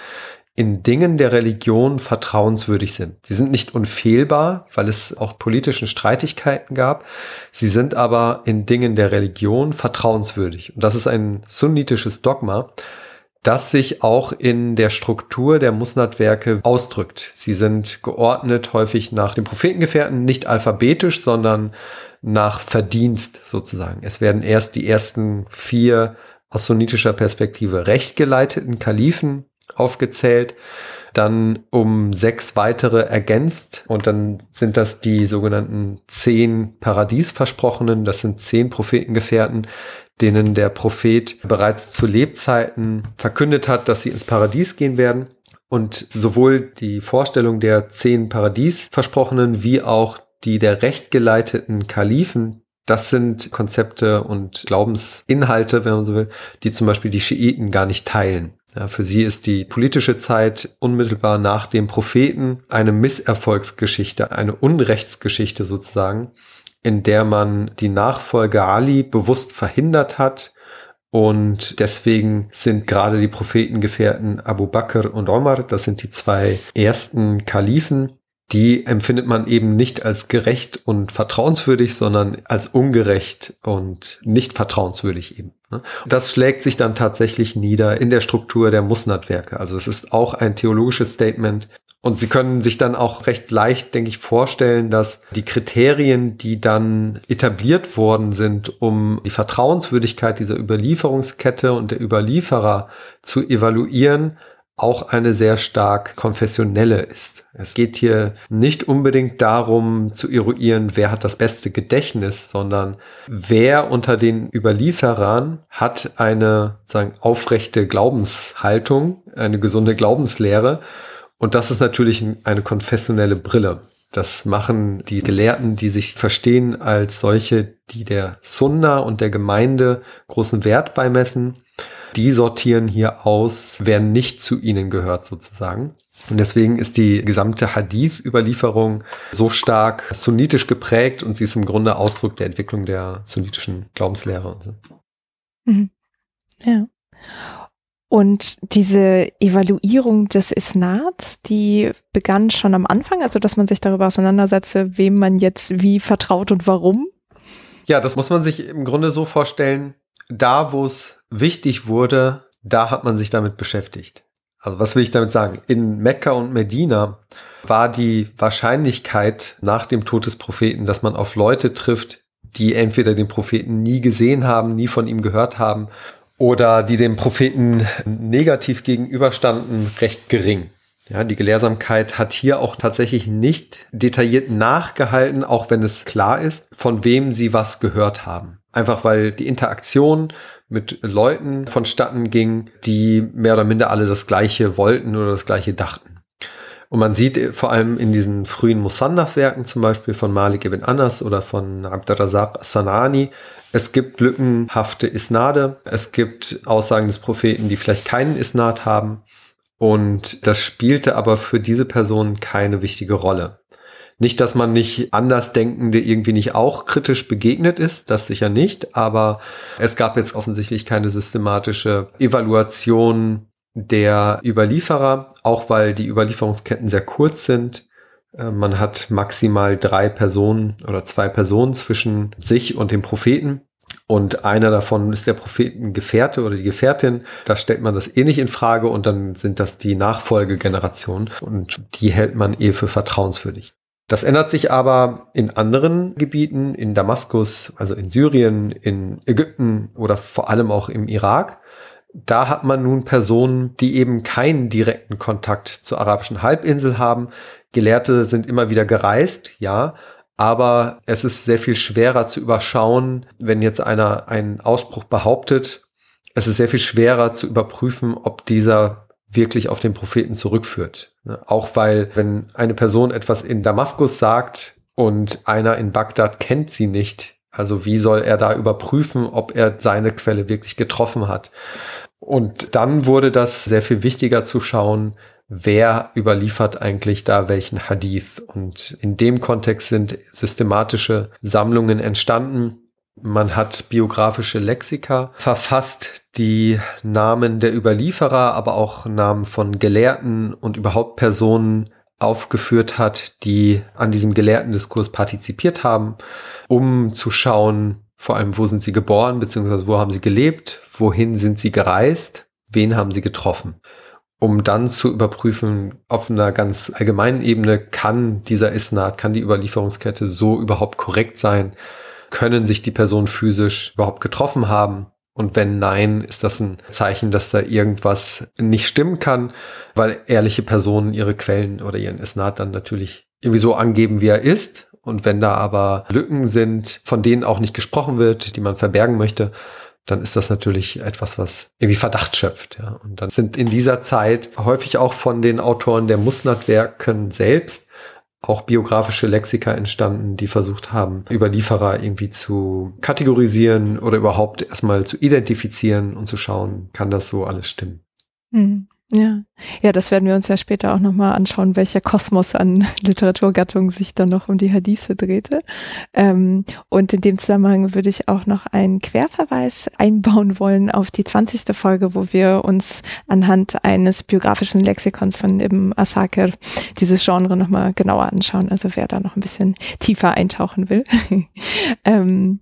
in Dingen der Religion vertrauenswürdig sind. Sie sind nicht unfehlbar, weil es auch politischen Streitigkeiten gab. Sie sind aber in Dingen der Religion vertrauenswürdig. Und das ist ein sunnitisches Dogma, das sich auch in der Struktur der Musnad-Werke ausdrückt. Sie sind geordnet häufig nach den Prophetengefährten, nicht alphabetisch, sondern nach Verdienst sozusagen. Es werden erst die ersten vier aus sunnitischer Perspektive rechtgeleiteten Kalifen aufgezählt, dann um sechs weitere ergänzt und dann sind das die sogenannten zehn Paradiesversprochenen, das sind zehn Prophetengefährten, denen der Prophet bereits zu Lebzeiten verkündet hat, dass sie ins Paradies gehen werden. Und sowohl die Vorstellung der zehn Paradiesversprochenen wie auch die der rechtgeleiteten Kalifen, das sind Konzepte und Glaubensinhalte, wenn man so will, die zum Beispiel die Schiiten gar nicht teilen. Ja, für sie ist die politische Zeit unmittelbar nach dem Propheten eine Misserfolgsgeschichte, eine Unrechtsgeschichte sozusagen, in der man die Nachfolge Ali bewusst verhindert hat. Und deswegen sind gerade die Prophetengefährten Abu Bakr und Omar, das sind die zwei ersten Kalifen, die empfindet man eben nicht als gerecht und vertrauenswürdig, sondern als ungerecht und nicht vertrauenswürdig eben. Ne? Das schlägt sich dann tatsächlich nieder in der Struktur der Musnad-Werke. Also es ist auch ein theologisches Statement. Und Sie können sich dann auch recht leicht, denke ich, vorstellen, dass die Kriterien, die dann etabliert worden sind, um die Vertrauenswürdigkeit dieser Überlieferungskette und der Überlieferer zu evaluieren, auch eine sehr stark konfessionelle ist. Es geht hier nicht unbedingt darum zu eruieren, wer hat das beste Gedächtnis, sondern wer unter den Überlieferern hat eine sagen, aufrechte Glaubenshaltung, eine gesunde Glaubenslehre. Und das ist natürlich eine konfessionelle Brille. Das machen die Gelehrten, die sich verstehen als solche, die der Sunna und der Gemeinde großen Wert beimessen die sortieren hier aus, wer nicht zu ihnen gehört sozusagen. Und deswegen ist die gesamte Hadith-Überlieferung so stark sunnitisch geprägt und sie ist im Grunde Ausdruck der Entwicklung der sunnitischen Glaubenslehre. Mhm. Ja. Und diese Evaluierung des Isnats, die begann schon am Anfang, also dass man sich darüber auseinandersetzte, wem man jetzt wie vertraut und warum. Ja, das muss man sich im Grunde so vorstellen, da wo es wichtig wurde, da hat man sich damit beschäftigt. Also was will ich damit sagen? In Mekka und Medina war die Wahrscheinlichkeit nach dem Tod des Propheten, dass man auf Leute trifft, die entweder den Propheten nie gesehen haben, nie von ihm gehört haben oder die dem Propheten negativ gegenüberstanden, recht gering. Ja, die Gelehrsamkeit hat hier auch tatsächlich nicht detailliert nachgehalten, auch wenn es klar ist, von wem sie was gehört haben. Einfach weil die Interaktion mit Leuten vonstatten ging, die mehr oder minder alle das Gleiche wollten oder das Gleiche dachten. Und man sieht vor allem in diesen frühen Musannaf-Werken, zum Beispiel von Malik ibn Anas oder von Abdurrazak Sanani, es gibt lückenhafte Isnade, es gibt Aussagen des Propheten, die vielleicht keinen Isnad haben. Und das spielte aber für diese Person keine wichtige Rolle. Nicht, dass man nicht Andersdenkende irgendwie nicht auch kritisch begegnet ist, das sicher nicht, aber es gab jetzt offensichtlich keine systematische Evaluation der Überlieferer, auch weil die Überlieferungsketten sehr kurz sind. Äh, man hat maximal drei Personen oder zwei Personen zwischen sich und dem Propheten. Und einer davon ist der Prophetengefährte oder die Gefährtin. Da stellt man das eh nicht in Frage und dann sind das die Nachfolgegenerationen und die hält man eh für vertrauenswürdig. Das ändert sich aber in anderen Gebieten, in Damaskus, also in Syrien, in Ägypten oder vor allem auch im Irak. Da hat man nun Personen, die eben keinen direkten Kontakt zur arabischen Halbinsel haben. Gelehrte sind immer wieder gereist, ja, aber es ist sehr viel schwerer zu überschauen, wenn jetzt einer einen Ausspruch behauptet. Es ist sehr viel schwerer zu überprüfen, ob dieser wirklich auf den Propheten zurückführt. Ne? Auch weil, wenn eine Person etwas in Damaskus sagt und einer in Bagdad kennt sie nicht, also wie soll er da überprüfen, ob er seine Quelle wirklich getroffen hat? Und dann wurde das sehr viel wichtiger zu schauen, wer überliefert eigentlich da welchen Hadith. Und in dem Kontext sind systematische Sammlungen entstanden, man hat biografische Lexika verfasst, die Namen der Überlieferer, aber auch Namen von Gelehrten und überhaupt Personen aufgeführt hat, die an diesem gelehrten Diskurs partizipiert haben, um zu schauen, vor allem, wo sind sie geboren, beziehungsweise wo haben sie gelebt, wohin sind sie gereist, wen haben sie getroffen, um dann zu überprüfen, auf einer ganz allgemeinen Ebene, kann dieser Isnad, kann die Überlieferungskette so überhaupt korrekt sein, können sich die Personen physisch überhaupt getroffen haben? Und wenn nein, ist das ein Zeichen, dass da irgendwas nicht stimmen kann, weil ehrliche Personen ihre Quellen oder ihren Isnad dann natürlich irgendwie so angeben, wie er ist. Und wenn da aber Lücken sind, von denen auch nicht gesprochen wird, die man verbergen möchte, dann ist das natürlich etwas, was irgendwie Verdacht schöpft. Ja. Und dann sind in dieser Zeit häufig auch von den Autoren der Musnad-Werken selbst auch biografische Lexika entstanden, die versucht haben, Überlieferer irgendwie zu kategorisieren oder überhaupt erstmal zu identifizieren und zu schauen, kann das so alles stimmen. Mhm. Ja, ja, das werden wir uns ja später auch nochmal anschauen, welcher Kosmos an Literaturgattungen sich dann noch um die Hadithe drehte. Ähm, und in dem Zusammenhang würde ich auch noch einen Querverweis einbauen wollen auf die 20. Folge, wo wir uns anhand eines biografischen Lexikons von Ibn Asakir dieses Genre nochmal genauer anschauen. Also wer da noch ein bisschen tiefer eintauchen will. ähm,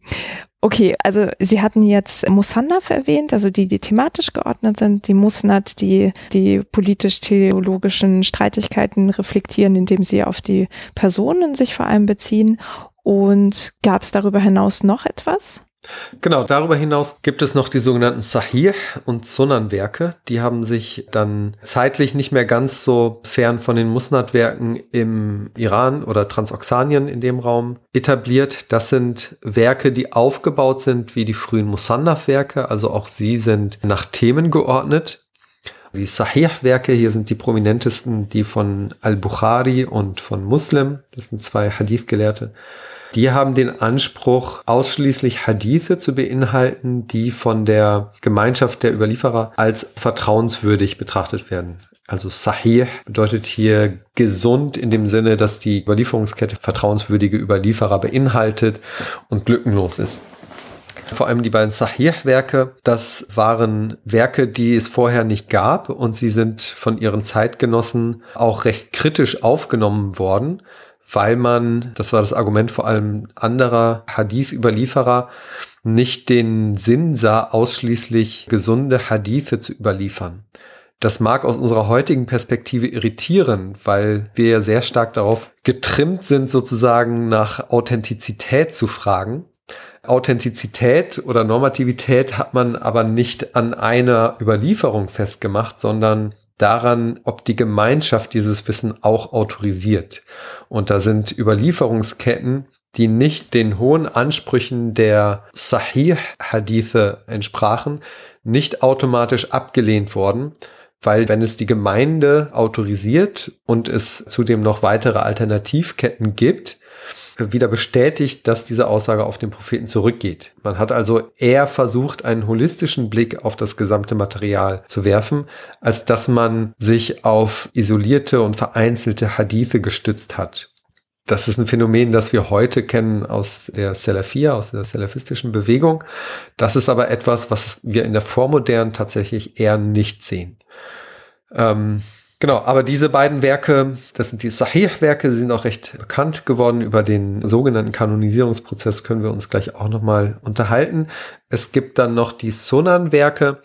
Okay, also Sie hatten jetzt Musannaf erwähnt, also die, die thematisch geordnet sind, die Musnad, die die politisch-theologischen Streitigkeiten reflektieren, indem sie auf die Personen sich vor allem beziehen. Und gab es darüber hinaus noch etwas? Genau, darüber hinaus gibt es noch die sogenannten Sahih und Sunan-Werke. Die haben sich dann zeitlich nicht mehr ganz so fern von den Musnad-Werken im Iran oder Transoxanien in dem Raum etabliert. Das sind Werke, die aufgebaut sind wie die frühen Musannaf-Werke, also auch sie sind nach Themen geordnet. Die Sahih-Werke, hier sind die prominentesten, die von Al-Bukhari und von Muslim, das sind zwei Hadith-Gelehrte die haben den Anspruch, ausschließlich Hadithe zu beinhalten, die von der Gemeinschaft der Überlieferer als vertrauenswürdig betrachtet werden. Also Sahih bedeutet hier gesund in dem Sinne, dass die Überlieferungskette vertrauenswürdige Überlieferer beinhaltet und glückenlos ist. Vor allem die beiden Sahih-Werke, das waren Werke, die es vorher nicht gab und sie sind von ihren Zeitgenossen auch recht kritisch aufgenommen worden weil man, das war das Argument vor allem anderer Hadith-Überlieferer, nicht den Sinn sah, ausschließlich gesunde Hadithe zu überliefern. Das mag aus unserer heutigen Perspektive irritieren, weil wir ja sehr stark darauf getrimmt sind, sozusagen nach Authentizität zu fragen. Authentizität oder Normativität hat man aber nicht an einer Überlieferung festgemacht, sondern daran, ob die Gemeinschaft dieses Wissen auch autorisiert. Und da sind Überlieferungsketten, die nicht den hohen Ansprüchen der Sahih-Hadithe entsprachen, nicht automatisch abgelehnt worden, weil wenn es die Gemeinde autorisiert und es zudem noch weitere Alternativketten gibt, wieder bestätigt, dass diese Aussage auf den Propheten zurückgeht. Man hat also eher versucht, einen holistischen Blick auf das gesamte Material zu werfen, als dass man sich auf isolierte und vereinzelte Hadithe gestützt hat. Das ist ein Phänomen, das wir heute kennen aus der Salafia, aus der salafistischen Bewegung. Das ist aber etwas, was wir in der Vormodern tatsächlich eher nicht sehen. Ähm, genau, aber diese beiden Werke, das sind die Sahih-Werke, sind auch recht bekannt geworden. Über den sogenannten Kanonisierungsprozess können wir uns gleich auch nochmal unterhalten. Es gibt dann noch die Sunan-Werke.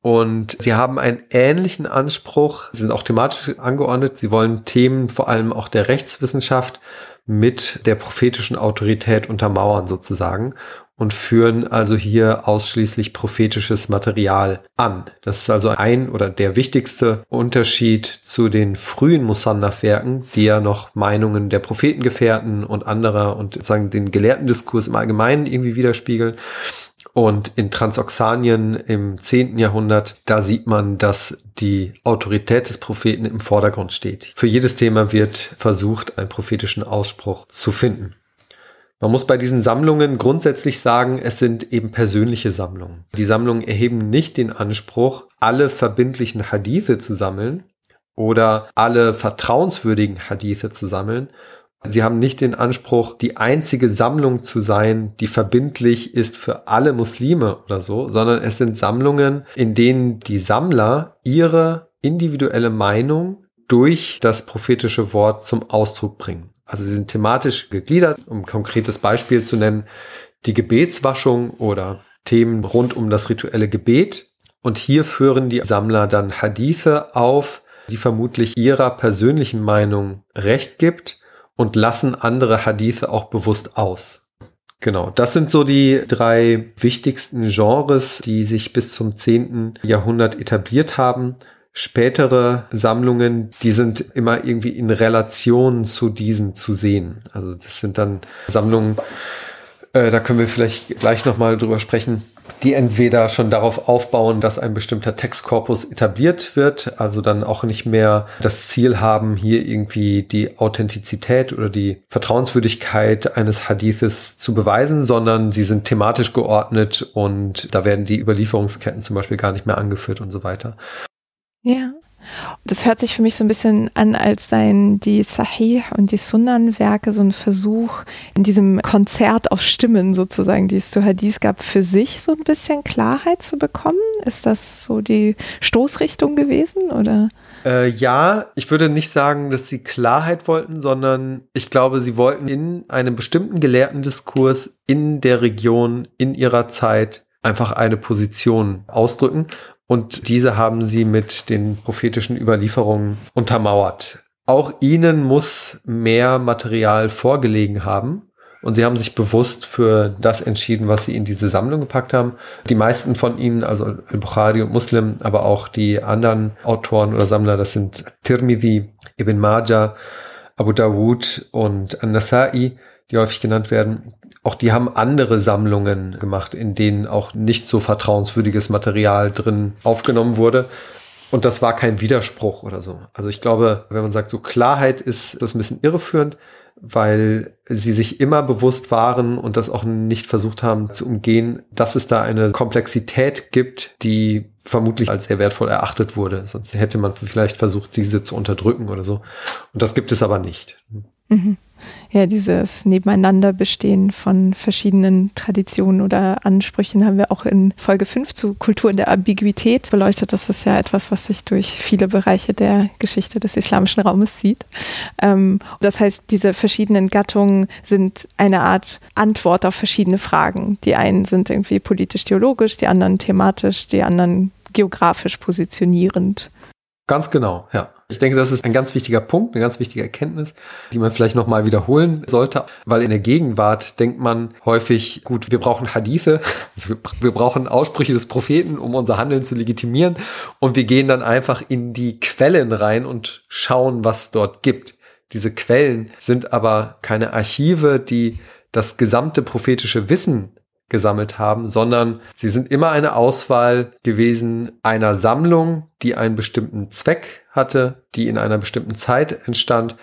Und sie haben einen ähnlichen Anspruch, sie sind auch thematisch angeordnet. Sie wollen Themen vor allem auch der Rechtswissenschaft mit der prophetischen Autorität untermauern sozusagen und führen also hier ausschließlich prophetisches Material an. Das ist also ein oder der wichtigste Unterschied zu den frühen Musannaf-Werken, die ja noch Meinungen der Prophetengefährten und anderer und sozusagen den gelehrten Diskurs im Allgemeinen irgendwie widerspiegeln. Und in Transoxanien im 10. Jahrhundert, da sieht man, dass die Autorität des Propheten im Vordergrund steht. Für jedes Thema wird versucht, einen prophetischen Ausspruch zu finden. Man muss bei diesen Sammlungen grundsätzlich sagen, es sind eben persönliche Sammlungen. Die Sammlungen erheben nicht den Anspruch, alle verbindlichen Hadithe zu sammeln oder alle vertrauenswürdigen Hadithe zu sammeln, Sie haben nicht den Anspruch, die einzige Sammlung zu sein, die verbindlich ist für alle Muslime oder so, sondern es sind Sammlungen, in denen die Sammler ihre individuelle Meinung durch das prophetische Wort zum Ausdruck bringen. Also sie sind thematisch gegliedert, um ein konkretes Beispiel zu nennen, die Gebetswaschung oder Themen rund um das rituelle Gebet. Und hier führen die Sammler dann Hadithe auf, die vermutlich ihrer persönlichen Meinung Recht gibt und lassen andere Hadithe auch bewusst aus. Genau, das sind so die drei wichtigsten Genres, die sich bis zum 10. Jahrhundert etabliert haben. Spätere Sammlungen, die sind immer irgendwie in Relation zu diesen zu sehen. Also das sind dann Sammlungen, äh, da können wir vielleicht gleich nochmal drüber sprechen, die entweder schon darauf aufbauen, dass ein bestimmter Textkorpus etabliert wird, also dann auch nicht mehr das Ziel haben, hier irgendwie die Authentizität oder die Vertrauenswürdigkeit eines Hadithes zu beweisen, sondern sie sind thematisch geordnet und da werden die Überlieferungsketten zum Beispiel gar nicht mehr angeführt und so weiter. Ja. Das hört sich für mich so ein bisschen an, als seien die Sahih und die Sunan-Werke so ein Versuch, in diesem Konzert auf Stimmen sozusagen, die es zu Hadith gab, für sich so ein bisschen Klarheit zu bekommen. Ist das so die Stoßrichtung gewesen oder? Äh, ja, ich würde nicht sagen, dass sie Klarheit wollten, sondern ich glaube, sie wollten in einem bestimmten gelehrten Diskurs in der Region, in ihrer Zeit einfach eine Position ausdrücken und diese haben sie mit den prophetischen Überlieferungen untermauert. Auch ihnen muss mehr Material vorgelegen haben. Und sie haben sich bewusst für das entschieden, was sie in diese Sammlung gepackt haben. Die meisten von ihnen, also Al-Bukhari und Muslim, aber auch die anderen Autoren oder Sammler, das sind Tirmidhi, Ibn Majah, Abu Dawud und An-Nasa'i, die häufig genannt werden, auch die haben andere Sammlungen gemacht, in denen auch nicht so vertrauenswürdiges Material drin aufgenommen wurde. Und das war kein Widerspruch oder so. Also ich glaube, wenn man sagt, so Klarheit ist das ein bisschen irreführend, weil sie sich immer bewusst waren und das auch nicht versucht haben zu umgehen, dass es da eine Komplexität gibt, die vermutlich als sehr wertvoll erachtet wurde. Sonst hätte man vielleicht versucht, diese zu unterdrücken oder so. Und das gibt es aber nicht. Mhm ja, dieses Nebeneinanderbestehen von verschiedenen Traditionen oder Ansprüchen haben wir auch in Folge 5 zu Kulturen der Ambiguität beleuchtet. Das ist ja etwas, was sich durch viele Bereiche der Geschichte des islamischen Raumes sieht. Ähm, das heißt, diese verschiedenen Gattungen sind eine Art Antwort auf verschiedene Fragen. Die einen sind irgendwie politisch-theologisch, die anderen thematisch, die anderen geografisch positionierend. Ganz genau, ja. Ich denke, das ist ein ganz wichtiger Punkt, eine ganz wichtige Erkenntnis, die man vielleicht nochmal wiederholen sollte, weil in der Gegenwart denkt man häufig, gut, wir brauchen Hadithe, also wir, wir brauchen Aussprüche des Propheten, um unser Handeln zu legitimieren und wir gehen dann einfach in die Quellen rein und schauen, was dort gibt. Diese Quellen sind aber keine Archive, die das gesamte prophetische Wissen gesammelt haben, sondern sie sind immer eine Auswahl gewesen einer Sammlung, die einen bestimmten Zweck hatte, die in einer bestimmten Zeit entstand,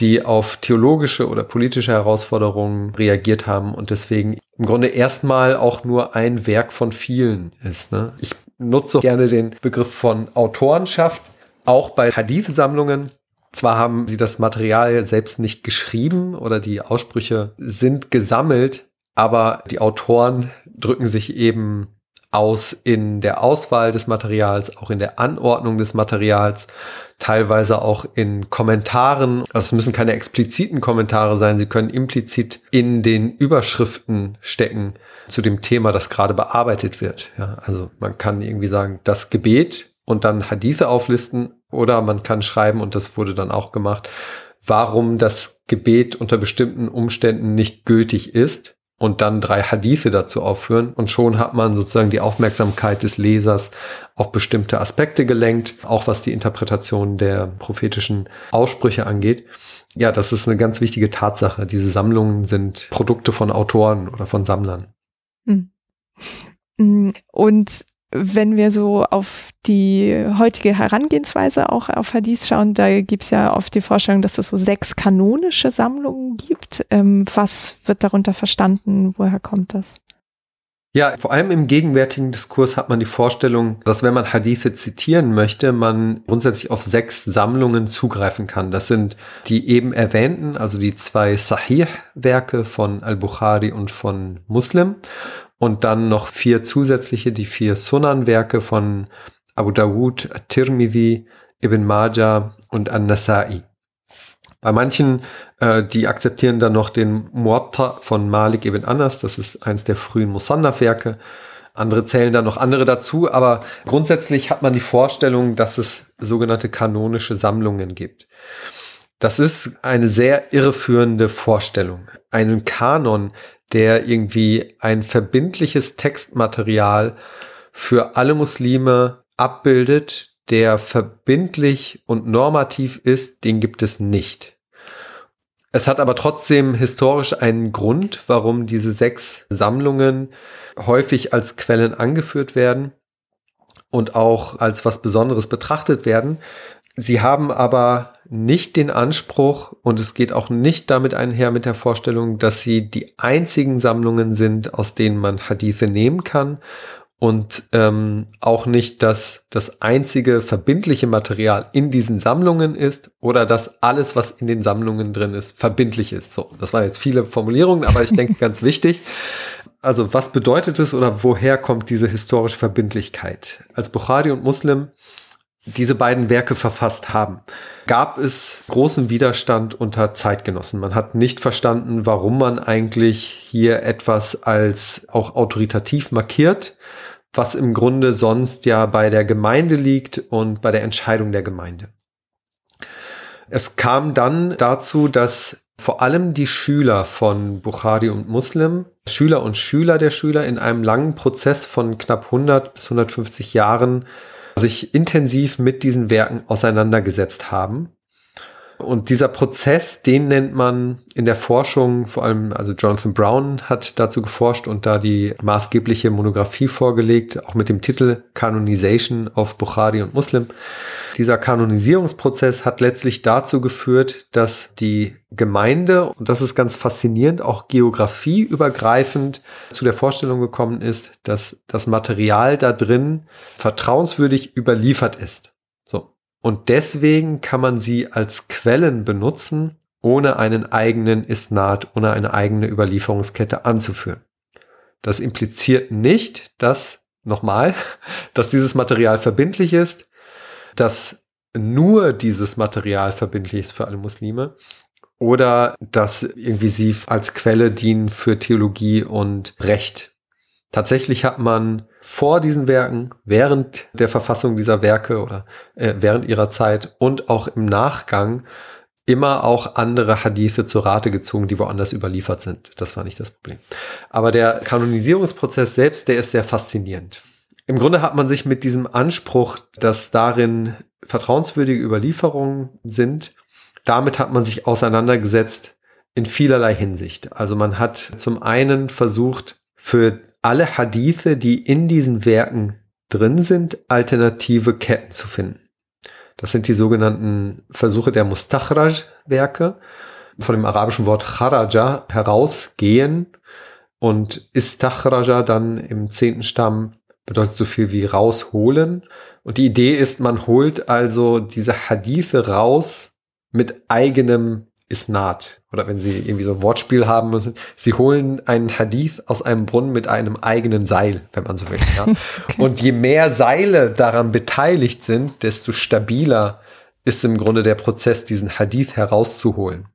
die auf theologische oder politische Herausforderungen reagiert haben und deswegen im Grunde erstmal auch nur ein Werk von vielen ist. Ne? Ich nutze gerne den Begriff von Autorenschaft, auch bei Hadith-Sammlungen. Zwar haben sie das Material selbst nicht geschrieben oder die Aussprüche sind gesammelt, aber die Autoren drücken sich eben aus in der Auswahl des Materials, auch in der Anordnung des Materials, teilweise auch in Kommentaren. Also es müssen keine expliziten Kommentare sein, sie können implizit in den Überschriften stecken zu dem Thema, das gerade bearbeitet wird. Ja, also man kann irgendwie sagen, das Gebet und dann Hadithe auflisten oder man kann schreiben, und das wurde dann auch gemacht, warum das Gebet unter bestimmten Umständen nicht gültig ist und dann drei Hadithe dazu aufführen und schon hat man sozusagen die Aufmerksamkeit des Lesers auf bestimmte Aspekte gelenkt, auch was die Interpretation der prophetischen Aussprüche angeht. Ja, das ist eine ganz wichtige Tatsache. Diese Sammlungen sind Produkte von Autoren oder von Sammlern. Hm. Und wenn wir so auf die heutige Herangehensweise auch auf Hadith schauen, da gibt's ja oft die Vorstellung, dass es so sechs kanonische Sammlungen gibt. Ähm, was wird darunter verstanden? Woher kommt das? Ja, vor allem im gegenwärtigen Diskurs hat man die Vorstellung, dass wenn man Hadithe zitieren möchte, man grundsätzlich auf sechs Sammlungen zugreifen kann. Das sind die eben erwähnten, also die zwei Sahih-Werke von Al-Bukhari und von Muslim und dann noch vier zusätzliche, die vier Sunan-Werke von Abu Dawud, Tirmidhi, Ibn Majah und An-Nasa'i. Bei manchen, äh, die akzeptieren dann noch den Muatta von Malik ibn Anas, das ist eins der frühen Musannaf-Werke. Andere zählen dann noch andere dazu, aber grundsätzlich hat man die Vorstellung, dass es sogenannte kanonische Sammlungen gibt. Das ist eine sehr irreführende Vorstellung. Einen Kanon, der irgendwie ein verbindliches Textmaterial für alle Muslime abbildet, der verbindlich und normativ ist, den gibt es nicht. Es hat aber trotzdem historisch einen Grund, warum diese sechs Sammlungen häufig als Quellen angeführt werden und auch als was Besonderes betrachtet werden. Sie haben aber nicht den Anspruch und es geht auch nicht damit einher mit der Vorstellung, dass sie die einzigen Sammlungen sind, aus denen man Hadithe nehmen kann und ähm, auch nicht, dass das einzige verbindliche Material in diesen Sammlungen ist oder dass alles, was in den Sammlungen drin ist, verbindlich ist. So, das waren jetzt viele Formulierungen, aber ich denke ganz wichtig. Also was bedeutet es oder woher kommt diese historische Verbindlichkeit? Als Bukhari und Muslim diese beiden Werke verfasst haben, gab es großen Widerstand unter Zeitgenossen. Man hat nicht verstanden, warum man eigentlich hier etwas als auch autoritativ markiert, was im Grunde sonst ja bei der Gemeinde liegt und bei der Entscheidung der Gemeinde. Es kam dann dazu, dass vor allem die Schüler von Bukhari und Muslim, Schüler und Schüler der Schüler in einem langen Prozess von knapp 100 bis 150 Jahren sich intensiv mit diesen Werken auseinandergesetzt haben. Und dieser Prozess, den nennt man in der Forschung, vor allem, also Jonathan Brown hat dazu geforscht und da die maßgebliche Monographie vorgelegt, auch mit dem Titel Canonization of Bukhari und Muslim. Dieser Kanonisierungsprozess hat letztlich dazu geführt, dass die Gemeinde, und das ist ganz faszinierend, auch geografieübergreifend zu der Vorstellung gekommen ist, dass das Material da drin vertrauenswürdig überliefert ist. Und deswegen kann man sie als Quellen benutzen, ohne einen eigenen Isnad, ohne eine eigene Überlieferungskette anzuführen. Das impliziert nicht, dass, nochmal, dass dieses Material verbindlich ist, dass nur dieses Material verbindlich ist für alle Muslime oder dass irgendwie sie als Quelle dienen für Theologie und Recht. Tatsächlich hat man vor diesen Werken, während der Verfassung dieser Werke oder äh, während ihrer Zeit und auch im Nachgang immer auch andere Hadithe zur Rate gezogen, die woanders überliefert sind. Das war nicht das Problem. Aber der Kanonisierungsprozess selbst, der ist sehr faszinierend. Im Grunde hat man sich mit diesem Anspruch, dass darin vertrauenswürdige Überlieferungen sind, damit hat man sich auseinandergesetzt in vielerlei Hinsicht. Also man hat zum einen versucht, für alle Hadithe, die in diesen Werken drin sind, alternative Ketten zu finden. Das sind die sogenannten Versuche der Mustakhraj-Werke, von dem arabischen Wort Kharaja herausgehen und Istakhraja dann im zehnten Stamm bedeutet so viel wie rausholen. Und die Idee ist, man holt also diese Hadithe raus mit eigenem Isnad. Oder wenn Sie irgendwie so ein Wortspiel haben müssen, Sie holen einen Hadith aus einem Brunnen mit einem eigenen Seil, wenn man so will. Ja? okay. Und je mehr Seile daran beteiligt sind, desto stabiler ist im Grunde der Prozess, diesen Hadith herauszuholen.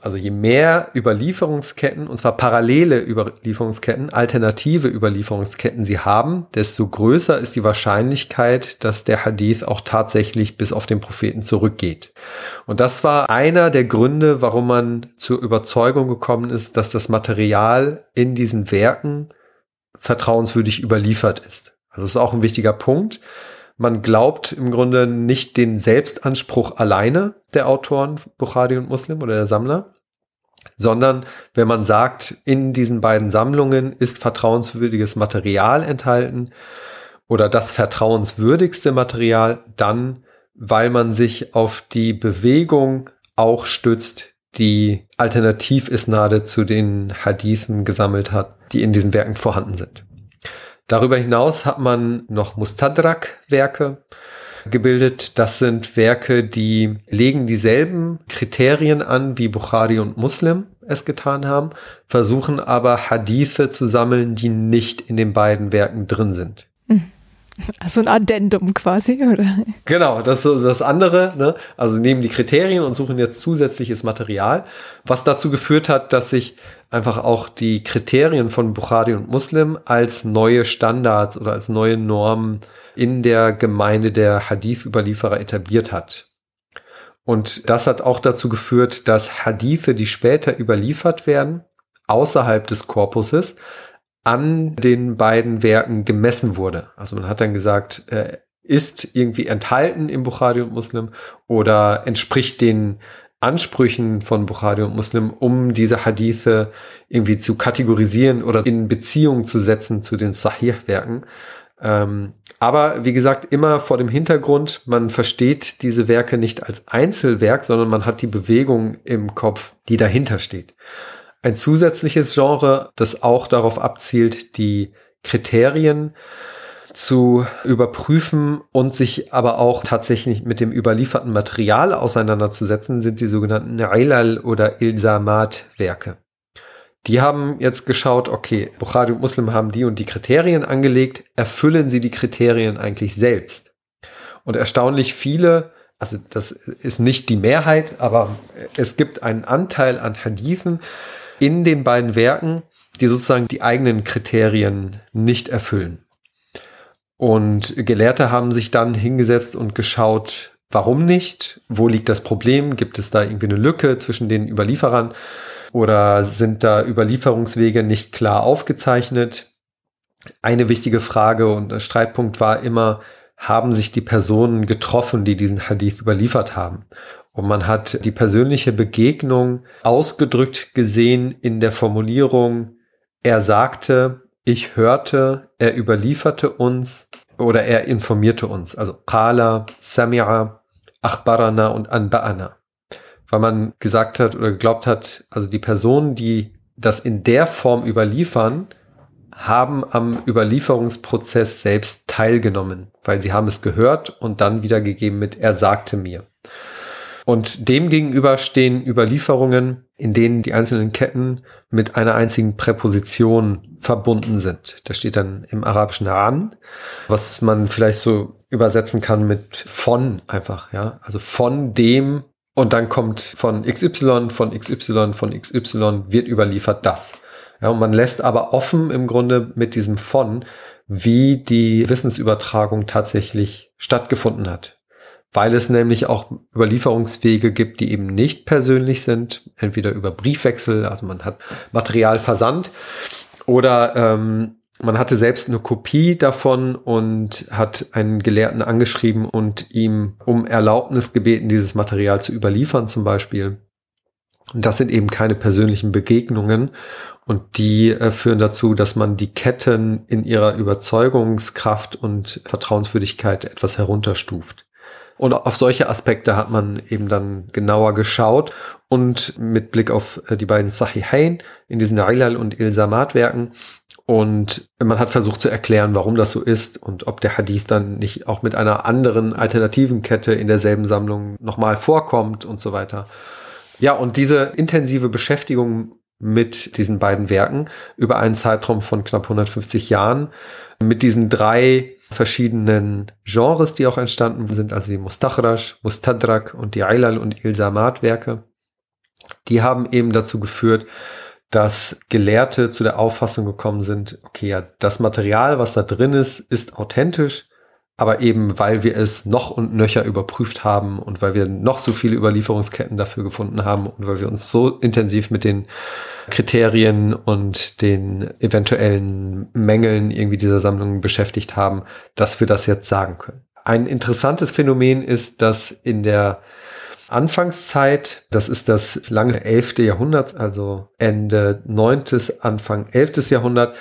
Also je mehr Überlieferungsketten, und zwar parallele Überlieferungsketten, alternative Überlieferungsketten sie haben, desto größer ist die Wahrscheinlichkeit, dass der Hadith auch tatsächlich bis auf den Propheten zurückgeht. Und das war einer der Gründe, warum man zur Überzeugung gekommen ist, dass das Material in diesen Werken vertrauenswürdig überliefert ist. Also das ist auch ein wichtiger Punkt. Man glaubt im Grunde nicht den Selbstanspruch alleine der Autoren, Bukhari und Muslim oder der Sammler, sondern wenn man sagt, in diesen beiden Sammlungen ist vertrauenswürdiges Material enthalten oder das vertrauenswürdigste Material, dann weil man sich auf die Bewegung auch stützt, die Alternativisnade zu den Hadithen gesammelt hat, die in diesen Werken vorhanden sind. Darüber hinaus hat man noch Mustadrak-Werke, gebildet. Das sind Werke, die legen dieselben Kriterien an, wie Bukhari und Muslim es getan haben, versuchen aber Hadithe zu sammeln, die nicht in den beiden Werken drin sind. Also ein Addendum quasi, oder? Genau, das ist das andere. Ne? Also nehmen die Kriterien und suchen jetzt zusätzliches Material, was dazu geführt hat, dass sich einfach auch die Kriterien von Bukhari und Muslim als neue Standards oder als neue Normen in der Gemeinde der Hadith-Überlieferer etabliert hat. Und das hat auch dazu geführt, dass Hadithe, die später überliefert werden, außerhalb des Korpuses, an den beiden Werken gemessen wurde. Also man hat dann gesagt, äh, ist irgendwie enthalten im Bukhari und Muslim oder entspricht den Ansprüchen von Bukhari und Muslim, um diese Hadithe irgendwie zu kategorisieren oder in Beziehung zu setzen zu den Sahih-Werken. Ähm, aber wie gesagt, immer vor dem Hintergrund, man versteht diese Werke nicht als Einzelwerk, sondern man hat die Bewegung im Kopf, die dahinter steht. Ein zusätzliches Genre, das auch darauf abzielt, die Kriterien zu überprüfen und sich aber auch tatsächlich mit dem überlieferten Material auseinanderzusetzen, sind die sogenannten Ilal oder Ilsamat-Werke. Die haben jetzt geschaut, okay, Bukhari und Muslim haben die und die Kriterien angelegt, erfüllen sie die Kriterien eigentlich selbst? Und erstaunlich viele, also das ist nicht die Mehrheit, aber es gibt einen Anteil an Hadithen in den beiden Werken, die sozusagen die eigenen Kriterien nicht erfüllen. Und Gelehrte haben sich dann hingesetzt und geschaut, warum nicht? Wo liegt das Problem? Gibt es da irgendwie eine Lücke zwischen den Überlieferern? Oder sind da Überlieferungswege nicht klar aufgezeichnet? Eine wichtige Frage und Streitpunkt war immer, haben sich die Personen getroffen, die diesen Hadith überliefert haben? Und man hat die persönliche Begegnung ausgedrückt gesehen in der Formulierung, er sagte, ich hörte, er überlieferte uns oder er informierte uns. Also Qala, Sami'a, Achbarana und Anba'ana weil man gesagt hat oder geglaubt hat, also die Personen, die das in der Form überliefern, haben am Überlieferungsprozess selbst teilgenommen, weil sie haben es gehört und dann wiedergegeben mit er sagte mir. Und dem gegenüber stehen Überlieferungen, in denen die einzelnen Ketten mit einer einzigen Präposition verbunden sind. Das steht dann im Arabischen an, was man vielleicht so übersetzen kann mit von einfach, ja. Also von dem und dann kommt von XY, von XY, von XY wird überliefert das. Ja, und man lässt aber offen im Grunde mit diesem von, wie die Wissensübertragung tatsächlich stattgefunden hat. Weil es nämlich auch Überlieferungswege gibt, die eben nicht persönlich sind, entweder über Briefwechsel, also man hat Material versandt, oder ähm, man hatte selbst eine Kopie davon und hat einen Gelehrten angeschrieben und ihm um Erlaubnis gebeten, dieses Material zu überliefern zum Beispiel. Und das sind eben keine persönlichen Begegnungen. Und die äh, führen dazu, dass man die Ketten in ihrer Überzeugungskraft und Vertrauenswürdigkeit etwas herunterstuft. Und auf solche Aspekte hat man eben dann genauer geschaut und mit Blick auf äh, die beiden Sahihain in diesen Ilal und Ilsamat Werken und man hat versucht zu erklären, warum das so ist und ob der Hadith dann nicht auch mit einer anderen alternativen Kette in derselben Sammlung nochmal vorkommt und so weiter. Ja, und diese intensive Beschäftigung mit diesen beiden Werken über einen Zeitraum von knapp 150 Jahren, mit diesen drei verschiedenen Genres, die auch entstanden sind, also die Mustachrash, Mustadrak und die Ailal und Ilsamat Werke, die haben eben dazu geführt, dass Gelehrte zu der Auffassung gekommen sind, okay, ja, das Material, was da drin ist, ist authentisch, aber eben weil wir es noch und nöcher überprüft haben und weil wir noch so viele Überlieferungsketten dafür gefunden haben und weil wir uns so intensiv mit den Kriterien und den eventuellen Mängeln irgendwie dieser Sammlung beschäftigt haben, dass wir das jetzt sagen können. Ein interessantes Phänomen ist, dass in der Anfangszeit, das ist das lange 11. Jahrhundert, also Ende 9., Anfang 11. Jahrhundert,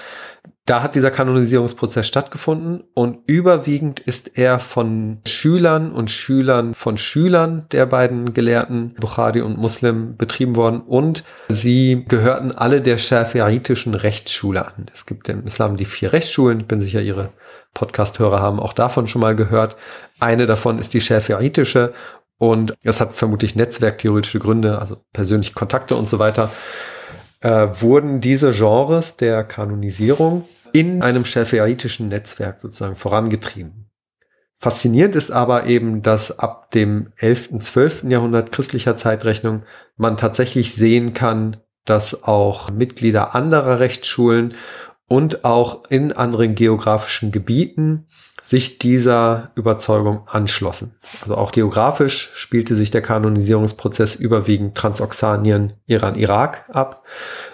da hat dieser Kanonisierungsprozess stattgefunden und überwiegend ist er von Schülern und Schülern von Schülern der beiden Gelehrten Bukhari und Muslim betrieben worden und sie gehörten alle der schafiitischen Rechtsschule an. Es gibt im Islam die vier Rechtsschulen, ich bin sicher, Ihre Podcast-Hörer haben auch davon schon mal gehört. Eine davon ist die schafiitische und es hat vermutlich netzwerktheoretische Gründe, also persönliche Kontakte und so weiter, äh, wurden diese Genres der Kanonisierung in einem schafiaitischen Netzwerk sozusagen vorangetrieben. Faszinierend ist aber eben, dass ab dem 11., 12. Jahrhundert christlicher Zeitrechnung man tatsächlich sehen kann, dass auch Mitglieder anderer Rechtsschulen und auch in anderen geografischen Gebieten sich dieser Überzeugung anschlossen. Also auch geografisch spielte sich der Kanonisierungsprozess überwiegend Transoxanien, Iran, Irak ab.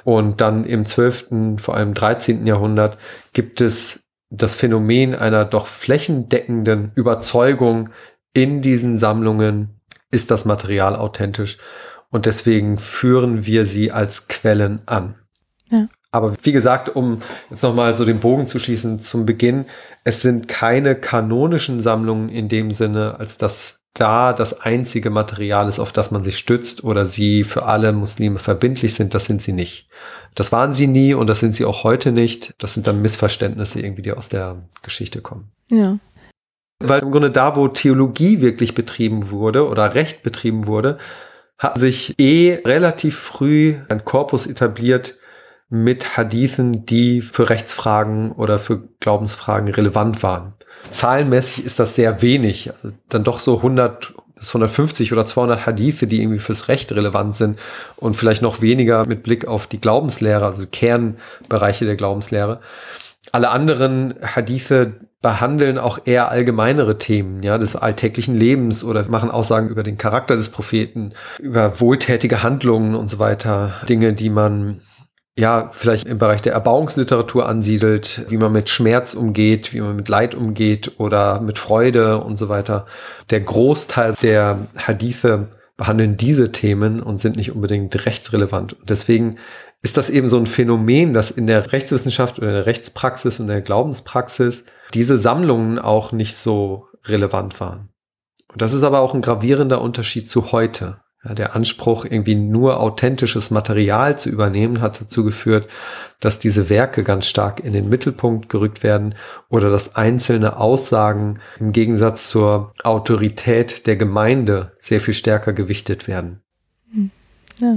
Und dann im 12., vor allem 13. Jahrhundert gibt es das Phänomen einer doch flächendeckenden Überzeugung in diesen Sammlungen, ist das Material authentisch. Und deswegen führen wir sie als Quellen an. Ja. Aber wie gesagt, um jetzt nochmal so den Bogen zu schießen zum Beginn, es sind keine kanonischen Sammlungen in dem Sinne, als dass da das einzige Material ist, auf das man sich stützt oder sie für alle Muslime verbindlich sind, das sind sie nicht. Das waren sie nie und das sind sie auch heute nicht. Das sind dann Missverständnisse irgendwie, die aus der Geschichte kommen. Ja. Weil im Grunde da, wo Theologie wirklich betrieben wurde oder Recht betrieben wurde, hat sich eh relativ früh ein Korpus etabliert, mit Hadithen, die für Rechtsfragen oder für Glaubensfragen relevant waren. Zahlenmäßig ist das sehr wenig, also dann doch so 100 bis 150 oder 200 Hadithe, die irgendwie fürs Recht relevant sind und vielleicht noch weniger mit Blick auf die Glaubenslehre, also Kernbereiche der Glaubenslehre. Alle anderen Hadithe behandeln auch eher allgemeinere Themen, ja, des alltäglichen Lebens oder machen Aussagen über den Charakter des Propheten, über wohltätige Handlungen und so weiter. Dinge, die man ja, vielleicht im Bereich der Erbauungsliteratur ansiedelt, wie man mit Schmerz umgeht, wie man mit Leid umgeht oder mit Freude und so weiter. Der Großteil der Hadithe behandeln diese Themen und sind nicht unbedingt rechtsrelevant. Und deswegen ist das eben so ein Phänomen, dass in der Rechtswissenschaft oder in der Rechtspraxis und der Glaubenspraxis diese Sammlungen auch nicht so relevant waren. Und das ist aber auch ein gravierender Unterschied zu heute. Ja, der Anspruch, irgendwie nur authentisches Material zu übernehmen, hat dazu geführt, dass diese Werke ganz stark in den Mittelpunkt gerückt werden oder dass einzelne Aussagen im Gegensatz zur Autorität der Gemeinde sehr viel stärker gewichtet werden. Hm. Ja.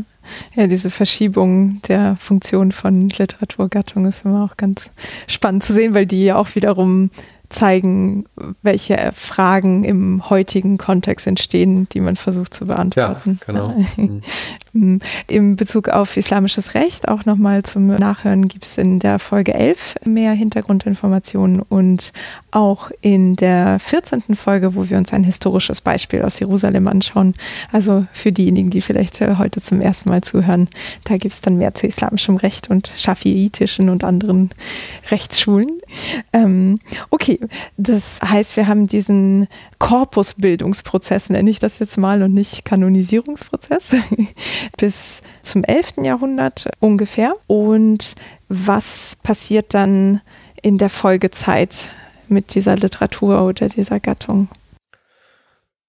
ja, diese Verschiebung der Funktion von Literaturgattung ist immer auch ganz spannend zu sehen, weil die ja auch wiederum zeigen, welche Fragen im heutigen Kontext entstehen, die man versucht zu beantworten. Ja, genau. Mhm. Hm, Im Bezug auf islamisches Recht, auch nochmal zum Nachhören, gibt es in der Folge 11 mehr Hintergrundinformationen und auch in der 14. Folge, wo wir uns ein historisches Beispiel aus Jerusalem anschauen. Also für diejenigen, die vielleicht äh, heute zum ersten Mal zuhören, da gibt es dann mehr zu islamischem Recht und schafiitischen und anderen Rechtsschulen. Ähm, okay, das heißt, wir haben diesen Korpusbildungsprozess, nenne ich das jetzt mal, und nicht Kanonisierungsprozess, bis zum 11. Jahrhundert ungefähr. Und was passiert dann in der Folgezeit mit dieser Literatur oder dieser Gattung?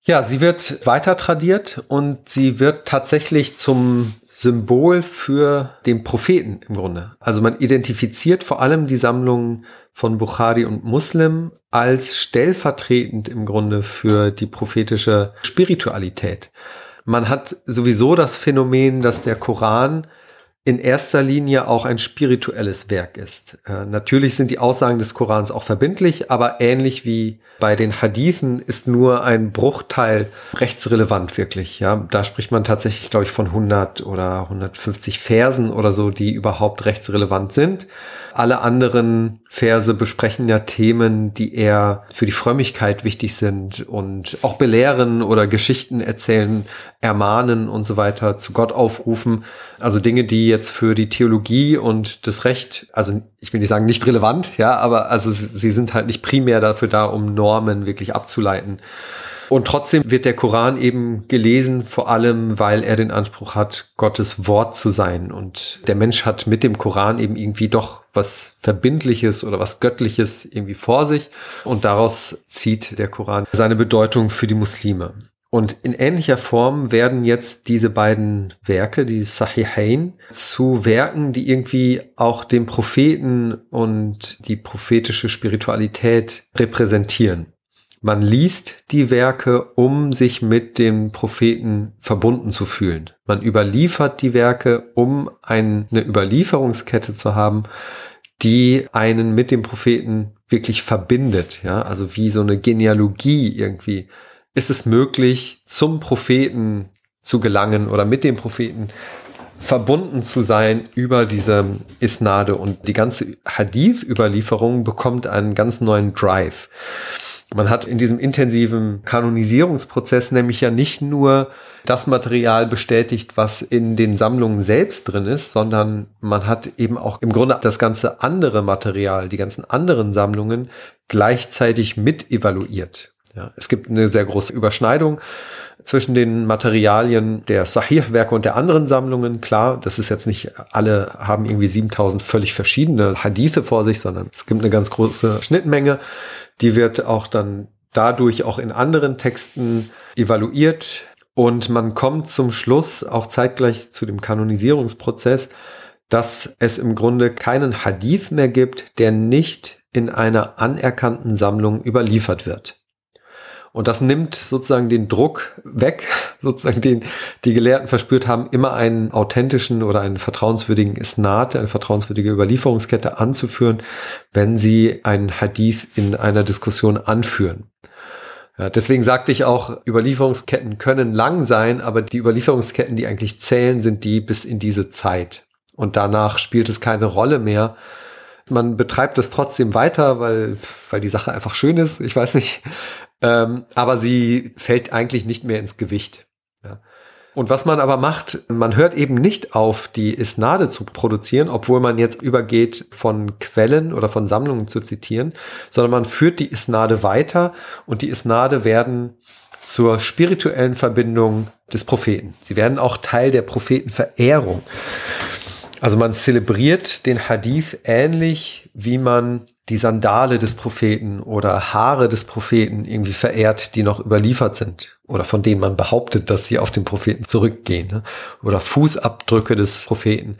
Ja, sie wird weiter tradiert und sie wird tatsächlich zum Symbol für den Propheten im Grunde. Also man identifiziert vor allem die Sammlungen von Bukhari und Muslim als stellvertretend im Grunde für die prophetische Spiritualität. Man hat sowieso das Phänomen, dass der Koran in erster Linie auch ein spirituelles Werk ist. Äh, natürlich sind die Aussagen des Korans auch verbindlich, aber ähnlich wie bei den Hadithen ist nur ein Bruchteil rechtsrelevant wirklich. Ja, da spricht man tatsächlich, glaube ich, von 100 oder 150 Versen oder so, die überhaupt rechtsrelevant sind. Alle anderen Verse besprechen ja Themen, die eher für die Frömmigkeit wichtig sind und auch belehren oder Geschichten erzählen, ermahnen und so weiter, zu Gott aufrufen. Also Dinge, die jetzt für die Theologie und das Recht, also ich will nicht sagen nicht relevant, ja, aber also sie sind halt nicht primär dafür da, um Normen wirklich abzuleiten. Und trotzdem wird der Koran eben gelesen, vor allem, weil er den Anspruch hat, Gottes Wort zu sein. Und der Mensch hat mit dem Koran eben irgendwie doch was Verbindliches oder was Göttliches irgendwie vor sich. Und daraus zieht der Koran seine Bedeutung für die Muslime. Und in ähnlicher Form werden jetzt diese beiden Werke, die Sahihain, zu Werken, die irgendwie auch den Propheten und die prophetische Spiritualität repräsentieren. Man liest die Werke, um sich mit dem Propheten verbunden zu fühlen. Man überliefert die Werke, um eine Überlieferungskette zu haben, die einen mit dem Propheten wirklich verbindet. Ja, also wie so eine Genealogie irgendwie ist es möglich, zum Propheten zu gelangen oder mit dem Propheten verbunden zu sein über diese Isnade und die ganze Hadith-Überlieferung bekommt einen ganz neuen Drive. Man hat in diesem intensiven Kanonisierungsprozess nämlich ja nicht nur das Material bestätigt, was in den Sammlungen selbst drin ist, sondern man hat eben auch im Grunde das ganze andere Material, die ganzen anderen Sammlungen gleichzeitig mit evaluiert. Ja, es gibt eine sehr große Überschneidung zwischen den Materialien der Sahih-Werke und der anderen Sammlungen. Klar, das ist jetzt nicht, alle haben irgendwie 7000 völlig verschiedene Hadithe vor sich, sondern es gibt eine ganz große Schnittmenge. Die wird auch dann dadurch auch in anderen Texten evaluiert und man kommt zum Schluss auch zeitgleich zu dem Kanonisierungsprozess, dass es im Grunde keinen Hadith mehr gibt, der nicht in einer anerkannten Sammlung überliefert wird. Und das nimmt sozusagen den Druck weg, sozusagen den die Gelehrten verspürt haben, immer einen authentischen oder einen vertrauenswürdigen Isnat, eine vertrauenswürdige Überlieferungskette anzuführen, wenn sie einen Hadith in einer Diskussion anführen. Ja, deswegen sagte ich auch, Überlieferungsketten können lang sein, aber die Überlieferungsketten, die eigentlich zählen, sind die bis in diese Zeit. Und danach spielt es keine Rolle mehr. Man betreibt es trotzdem weiter, weil, weil die Sache einfach schön ist. Ich weiß nicht. Ähm, aber sie fällt eigentlich nicht mehr ins Gewicht. Ja. Und was man aber macht, man hört eben nicht auf, die Isnade zu produzieren, obwohl man jetzt übergeht, von Quellen oder von Sammlungen zu zitieren, sondern man führt die Isnade weiter und die Isnade werden zur spirituellen Verbindung des Propheten. Sie werden auch Teil der Prophetenverehrung. Also man zelebriert den Hadith ähnlich, wie man die Sandale des Propheten oder Haare des Propheten irgendwie verehrt, die noch überliefert sind oder von denen man behauptet, dass sie auf den Propheten zurückgehen. Ne? Oder Fußabdrücke des Propheten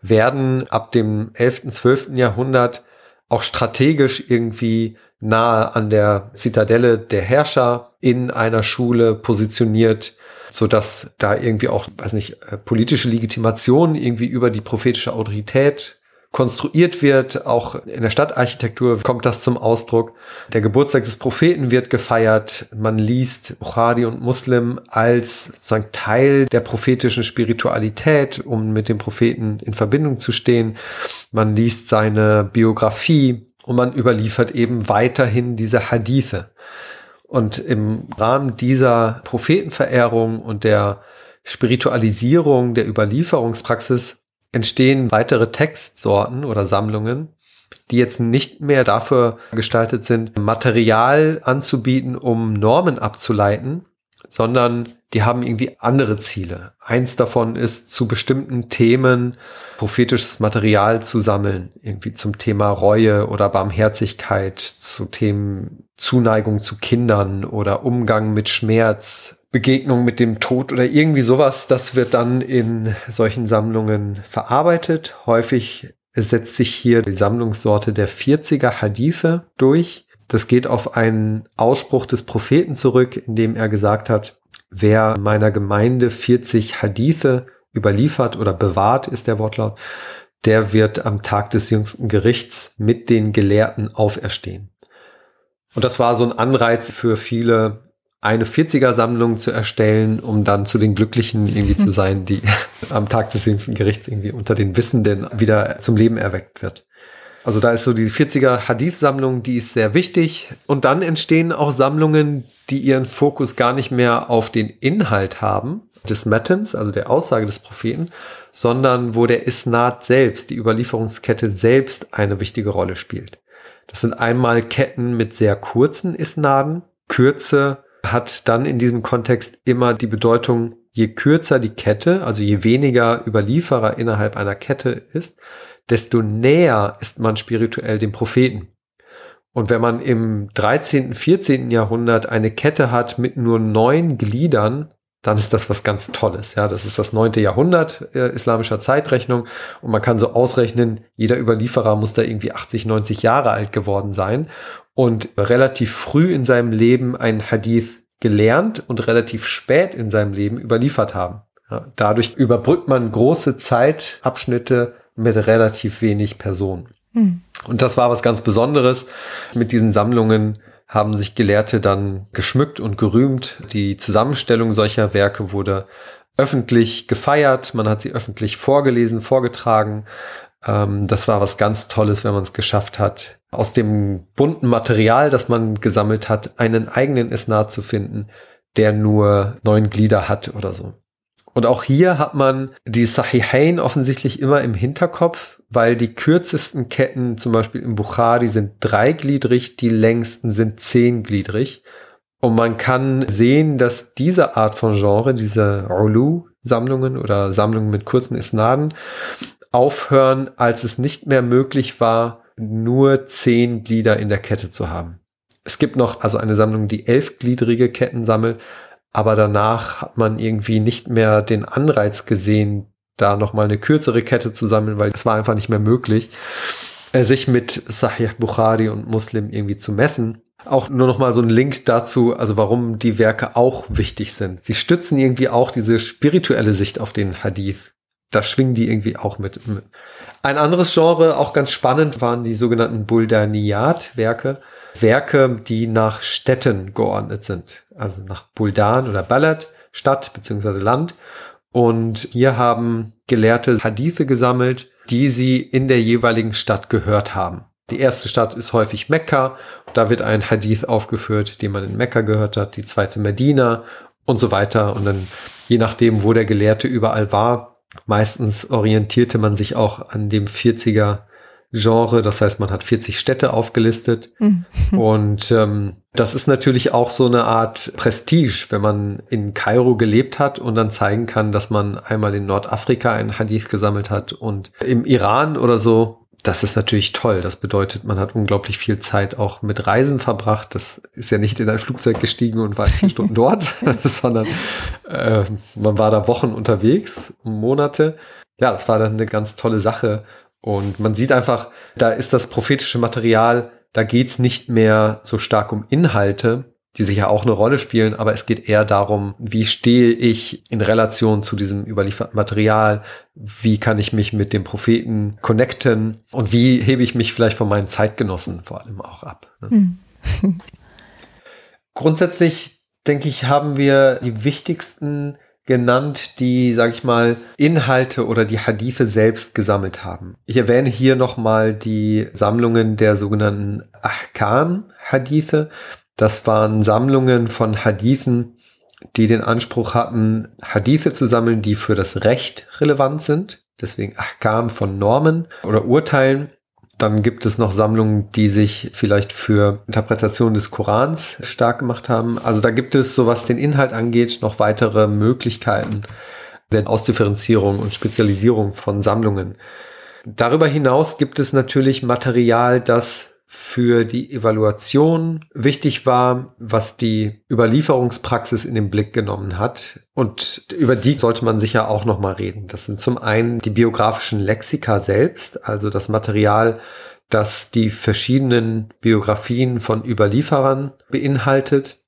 werden ab dem 11., 12. Jahrhundert auch strategisch irgendwie nahe an der Zitadelle der Herrscher in einer Schule positioniert, so dass da irgendwie auch, weiß nicht, äh, politische Legitimation irgendwie über die prophetische Autorität konstruiert wird. Auch in der Stadtarchitektur kommt das zum Ausdruck. Der Geburtstag des Propheten wird gefeiert. Man liest Bukhari und Muslim als sozusagen Teil der prophetischen Spiritualität, um mit dem Propheten in Verbindung zu stehen. Man liest seine Biografie und man überliefert eben weiterhin diese Hadithe. Und im Rahmen dieser Prophetenverehrung und der Spiritualisierung der Überlieferungspraxis entstehen weitere Textsorten oder Sammlungen, die jetzt nicht mehr dafür gestaltet sind, Material anzubieten, um Normen abzuleiten, sondern die haben irgendwie andere Ziele. Eins davon ist, zu bestimmten Themen prophetisches Material zu sammeln, irgendwie zum Thema Reue oder Barmherzigkeit, zu Themen Zuneigung zu Kindern oder Umgang mit Schmerz, Begegnung mit dem Tod oder irgendwie sowas, das wird dann in solchen Sammlungen verarbeitet. Häufig setzt sich hier die Sammlungssorte der 40er Hadithe durch. Das geht auf einen Ausspruch des Propheten zurück, in dem er gesagt hat, wer meiner Gemeinde 40 Hadithe überliefert oder bewahrt, ist der Wortlaut, der wird am Tag des jüngsten Gerichts mit den Gelehrten auferstehen. Und das war so ein Anreiz für viele eine 40er-Sammlung zu erstellen, um dann zu den Glücklichen irgendwie zu sein, die am Tag des jüngsten Gerichts irgendwie unter den Wissenden wieder zum Leben erweckt wird. Also da ist so die 40er Hadith-Sammlung, die ist sehr wichtig. Und dann entstehen auch Sammlungen, die ihren Fokus gar nicht mehr auf den Inhalt haben, des Mattens, also der Aussage des Propheten, sondern wo der Isnad selbst, die Überlieferungskette selbst eine wichtige Rolle spielt. Das sind einmal Ketten mit sehr kurzen Isnaden. Kürze hat dann in diesem Kontext immer die Bedeutung, je kürzer die Kette, also je weniger Überlieferer innerhalb einer Kette ist, desto näher ist man spirituell dem Propheten. Und wenn man im 13., 14. Jahrhundert eine Kette hat mit nur neun Gliedern, dann ist das was ganz Tolles. Ja, das ist das neunte Jahrhundert äh, islamischer Zeitrechnung und man kann so ausrechnen, jeder Überlieferer muss da irgendwie 80, 90 Jahre alt geworden sein und relativ früh in seinem Leben einen Hadith gelernt und relativ spät in seinem Leben überliefert haben. Ja, dadurch überbrückt man große Zeitabschnitte mit relativ wenig Personen. Hm. Und das war was ganz Besonderes. Mit diesen Sammlungen haben sich Gelehrte dann geschmückt und gerühmt. Die Zusammenstellung solcher Werke wurde öffentlich gefeiert. Man hat sie öffentlich vorgelesen, vorgetragen. Ähm, das war was ganz Tolles, wenn man es geschafft hat, aus dem bunten Material, das man gesammelt hat, einen eigenen Isnad zu finden, der nur neun Glieder hat oder so. Und auch hier hat man die Sahihain offensichtlich immer im Hinterkopf, weil die kürzesten Ketten, zum Beispiel im Bukhari, sind dreigliedrig, die längsten sind zehngliedrig. Und man kann sehen, dass diese Art von Genre, diese Ulu-Sammlungen oder Sammlungen mit kurzen Isnaden, aufhören, als es nicht mehr möglich war, nur zehn Glieder in der Kette zu haben. Es gibt noch also eine Sammlung, die elfgliedrige Ketten sammelt, aber danach hat man irgendwie nicht mehr den Anreiz gesehen, da nochmal eine kürzere Kette zu sammeln, weil es war einfach nicht mehr möglich, äh, sich mit Sahih Bukhari und Muslim irgendwie zu messen. Auch nur noch mal so ein Link dazu, also warum die Werke auch wichtig sind. Sie stützen irgendwie auch diese spirituelle Sicht auf den Hadith da schwingen die irgendwie auch mit. Ein anderes Genre, auch ganz spannend, waren die sogenannten Buldaniyat-Werke. Werke, die nach Städten geordnet sind. Also nach Buldan oder Ballad, Stadt beziehungsweise Land. Und hier haben Gelehrte Hadithe gesammelt, die sie in der jeweiligen Stadt gehört haben. Die erste Stadt ist häufig Mekka. Da wird ein Hadith aufgeführt, den man in Mekka gehört hat. Die zweite Medina und so weiter. Und dann, je nachdem, wo der Gelehrte überall war, Meistens orientierte man sich auch an dem 40er Genre, das heißt, man hat 40 Städte aufgelistet. Mhm. Und ähm, das ist natürlich auch so eine Art Prestige, wenn man in Kairo gelebt hat und dann zeigen kann, dass man einmal in Nordafrika ein Hadith gesammelt hat und im Iran oder so das ist natürlich toll. Das bedeutet, man hat unglaublich viel Zeit auch mit Reisen verbracht. Das ist ja nicht in ein Flugzeug gestiegen und war vier Stunden dort, sondern äh, man war da Wochen unterwegs, Monate. Ja, das war dann eine ganz tolle Sache. Und man sieht einfach, da ist das prophetische Material, da geht's nicht mehr so stark um Inhalte. die sicher auch eine Rolle spielen, aber es geht eher darum, wie stehe ich in Relation zu diesem überlieferten Material, wie kann ich mich mit dem Propheten connecten und wie hebe ich mich vielleicht von meinen Zeitgenossen vor allem auch ab. Ne? Hm. Grundsätzlich, denke ich, haben wir die wichtigsten genannt, die, sag ich mal, Inhalte oder die Hadithe selbst gesammelt haben. Ich erwähne hier nochmal die Sammlungen der sogenannten Ahkam-Hadithe. Das waren Sammlungen von Hadithen, die den Anspruch hatten, Hadithe zu sammeln, die für das Recht relevant sind. Deswegen Ahkam von Normen oder Urteilen. Dann gibt es noch Sammlungen, die sich vielleicht für Interpretation des Korans stark gemacht haben. Also da gibt es, so was den Inhalt angeht, noch weitere Möglichkeiten der Ausdifferenzierung und Spezialisierung von Sammlungen. Darüber hinaus gibt es natürlich Material, das für die Evaluation wichtig war, was die Überlieferungspraxis in den Blick genommen hat. Und über die sollte man sicher auch nochmal reden. Das sind zum einen die biografischen Lexika selbst, also das Material, das die verschiedenen Biografien von Überlieferern beinhaltet.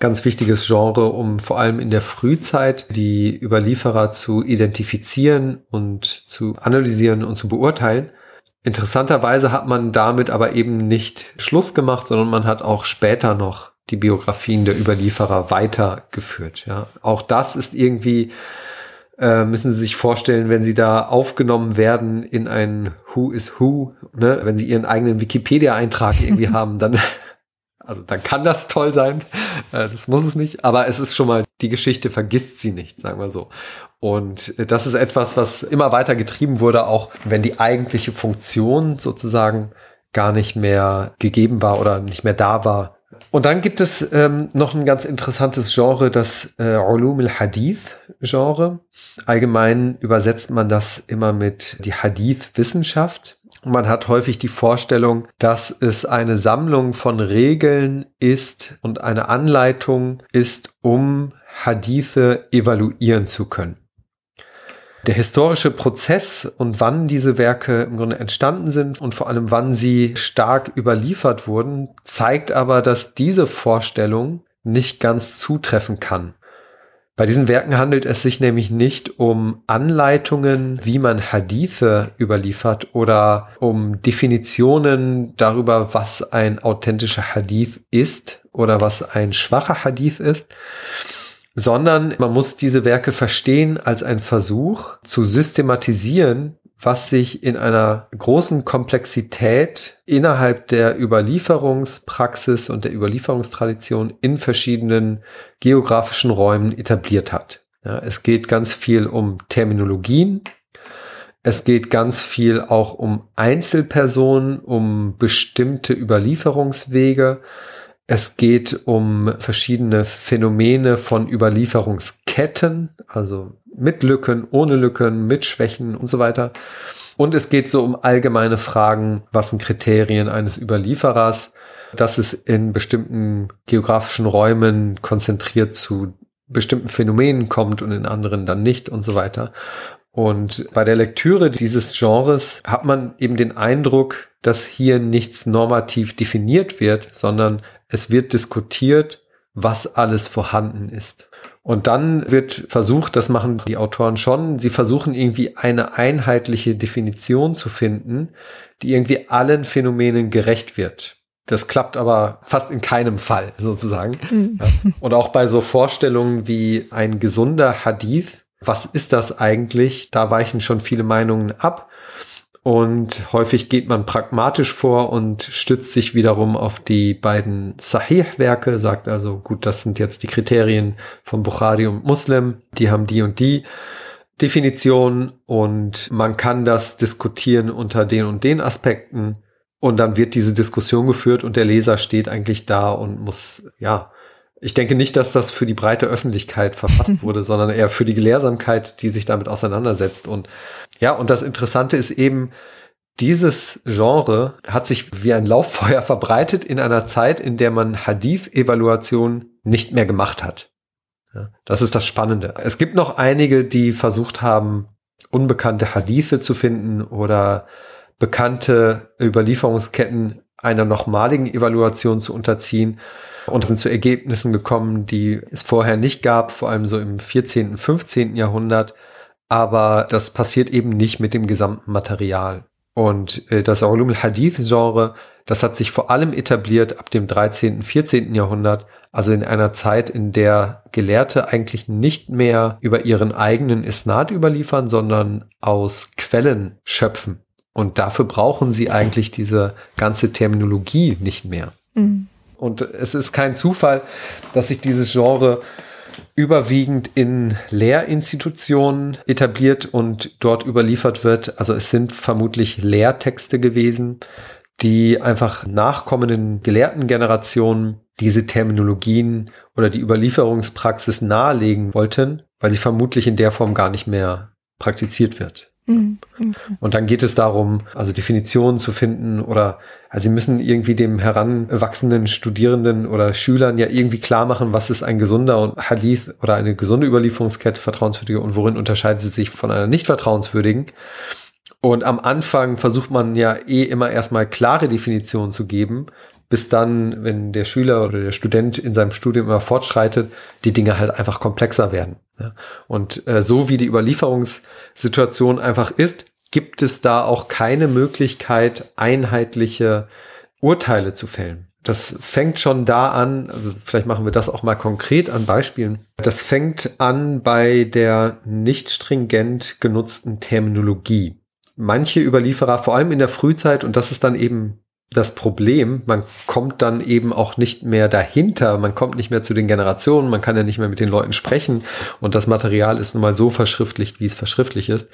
Ganz wichtiges Genre, um vor allem in der Frühzeit die Überlieferer zu identifizieren und zu analysieren und zu beurteilen. Interessanterweise hat man damit aber eben nicht Schluss gemacht, sondern man hat auch später noch die Biografien der Überlieferer weitergeführt. Ja. Auch das ist irgendwie, äh, müssen Sie sich vorstellen, wenn Sie da aufgenommen werden in ein Who is Who, ne? wenn Sie Ihren eigenen Wikipedia-Eintrag irgendwie haben, dann also dann kann das toll sein, äh, das muss es nicht, aber es ist schon mal, die Geschichte vergisst sie nicht, sagen wir so. Und äh, das ist etwas, was immer weiter getrieben wurde, auch wenn die eigentliche Funktion sozusagen gar nicht mehr gegeben war oder nicht mehr da war. Und dann gibt es ähm, noch ein ganz interessantes Genre, das äh, Ulum al-Hadith-Genre. Allgemein übersetzt man das immer mit die Hadith-Wissenschaft. Man hat häufig die Vorstellung, dass es eine Sammlung von Regeln ist und eine Anleitung ist, um Hadithe evaluieren zu können. Der historische Prozess und wann diese Werke im Grunde entstanden sind und vor allem wann sie stark überliefert wurden, zeigt aber, dass diese Vorstellung nicht ganz zutreffen kann. Bei diesen Werken handelt es sich nämlich nicht um Anleitungen, wie man Hadithe überliefert oder um Definitionen darüber, was ein authentischer Hadith ist oder was ein schwacher Hadith ist, sondern man muss diese Werke verstehen als ein Versuch zu systematisieren, was sich in einer großen Komplexität innerhalb der Überlieferungspraxis und der Überlieferungstradition in verschiedenen geografischen Räumen etabliert hat. Ja, es geht ganz viel um Terminologien. Es geht ganz viel auch um Einzelpersonen, um bestimmte Überlieferungswege. Es geht um verschiedene Phänomene von Überlieferungsketten, also mit Lücken, ohne Lücken, mit Schwächen und so weiter. Und es geht so um allgemeine Fragen, was sind Kriterien eines Überlieferers, dass es in bestimmten geografischen Räumen konzentriert zu bestimmten Phänomenen kommt und in anderen dann nicht und so weiter. Und bei der Lektüre dieses Genres hat man eben den Eindruck, dass hier nichts normativ definiert wird, sondern es wird diskutiert, was alles vorhanden ist. Und dann wird versucht, das machen die Autoren schon, sie versuchen irgendwie eine einheitliche Definition zu finden, die irgendwie allen Phänomenen gerecht wird. Das klappt aber fast in keinem Fall sozusagen. Mhm. Ja. Und auch bei so Vorstellungen wie ein gesunder Hadith, was ist das eigentlich? Da weichen schon viele Meinungen ab. Und häufig geht man pragmatisch vor und stützt sich wiederum auf die beiden Sahih-Werke, sagt also, gut, das sind jetzt die Kriterien von Bukhari und Muslim, die haben die und die Definition und man kann das diskutieren unter den und den Aspekten. Und dann wird diese Diskussion geführt und der Leser steht eigentlich da und muss, ja, ich denke nicht, dass das für die breite Öffentlichkeit verfasst wurde, sondern eher für die Gelehrsamkeit, die sich damit auseinandersetzt. Und ja, und das Interessante ist eben, dieses Genre hat sich wie ein Lauffeuer verbreitet in einer Zeit, in der man Hadith-Evaluation nicht mehr gemacht hat. Ja, das ist das Spannende. Es gibt noch einige, die versucht haben, unbekannte Hadithe zu finden oder bekannte Überlieferungsketten einer nochmaligen Evaluation zu unterziehen und sind zu Ergebnissen gekommen, die es vorher nicht gab, vor allem so im 14., 15. Jahrhundert. Aber das passiert eben nicht mit dem gesamten Material. Und äh, das Ulum al-Hadith-Genre, das hat sich vor allem etabliert ab dem 13., 14. Jahrhundert, also in einer Zeit, in der Gelehrte eigentlich nicht mehr über ihren eigenen Isnad überliefern, sondern aus Quellen schöpfen. Und dafür brauchen sie eigentlich diese ganze Terminologie nicht mehr. Mhm. Und es ist kein Zufall, dass sich dieses Genre überwiegend in Lehrinstitutionen etabliert und dort überliefert wird. Also es sind vermutlich Lehrtexte gewesen, die einfach nachkommenden Gelehrtengenerationen diese Terminologien oder die Überlieferungspraxis nahelegen wollten, weil sie vermutlich in der Form gar nicht mehr praktiziert wird. Mhm. Und dann geht es darum, also Definitionen zu finden oder also sie müssen irgendwie dem heranwachsenden Studierenden oder Schülern ja irgendwie klar machen, was ist ein gesunder und Hadith oder eine gesunde Überlieferungskette, vertrauenswürdige und worin unterscheidet sie sich von einer nicht vertrauenswürdigen. Und am Anfang versucht man ja eh immer erstmal klare Definitionen zu geben, bis dann, wenn der Schüler oder der Student in seinem Studium immer fortschreitet, die Dinge halt einfach komplexer werden. Ja. Und äh, so wie die Überlieferungssituation einfach ist, gibt es da auch keine Möglichkeit, einheitliche Urteile zu fällen. Das fängt schon da an, also vielleicht machen wir das auch mal konkret an Beispielen. Das fängt an bei der nicht stringent genutzten Terminologie. Manche Überlieferer, vor allem in der Frühzeit, und das ist dann eben das Problem, man kommt dann eben auch nicht mehr dahinter, man kommt nicht mehr zu den Generationen, man kann ja nicht mehr mit den Leuten sprechen und das Material ist nun mal so verschriftlicht, wie es verschriftlich ist.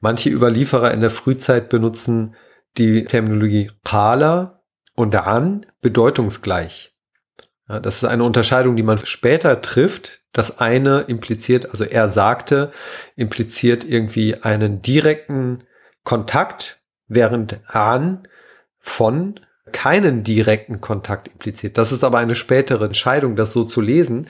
Manche Überlieferer in der Frühzeit benutzen die Terminologie Qala und An bedeutungsgleich. Ja, das ist eine Unterscheidung, die man später trifft. Das eine impliziert, also er sagte, impliziert irgendwie einen direkten Kontakt, während An von keinen direkten Kontakt impliziert. Das ist aber eine spätere Entscheidung, das so zu lesen.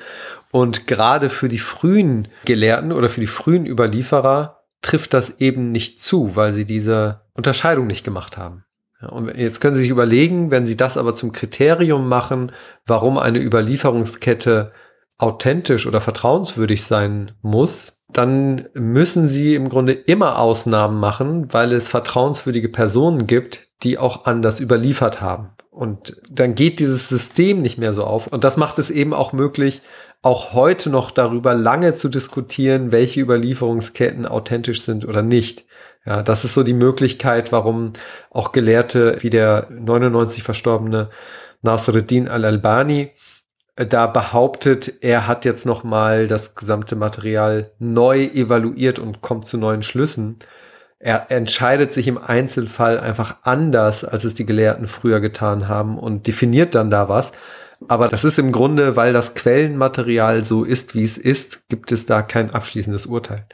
Und gerade für die frühen Gelehrten oder für die frühen Überlieferer trifft das eben nicht zu, weil sie diese Unterscheidung nicht gemacht haben. und jetzt können Sie sich überlegen, wenn Sie das aber zum Kriterium machen, warum eine Überlieferungskette authentisch oder vertrauenswürdig sein muss, dann müssen sie im Grunde immer Ausnahmen machen, weil es vertrauenswürdige Personen gibt, die auch anders überliefert haben. Und dann geht dieses System nicht mehr so auf. Und das macht es eben auch möglich, auch heute noch darüber lange zu diskutieren, welche Überlieferungsketten authentisch sind oder nicht. Ja, das ist so die Möglichkeit, warum auch Gelehrte wie der 99 verstorbene Nasruddin al-Albani da behauptet, er hat jetzt noch mal das gesamte Material neu evaluiert und kommt zu neuen Schlüssen. Er entscheidet sich im Einzelfall einfach anders, als es die Gelehrten früher getan haben und definiert dann da was. Aber das ist im Grunde, weil das Quellenmaterial so ist, wie es ist, gibt es da kein abschließendes Urteil.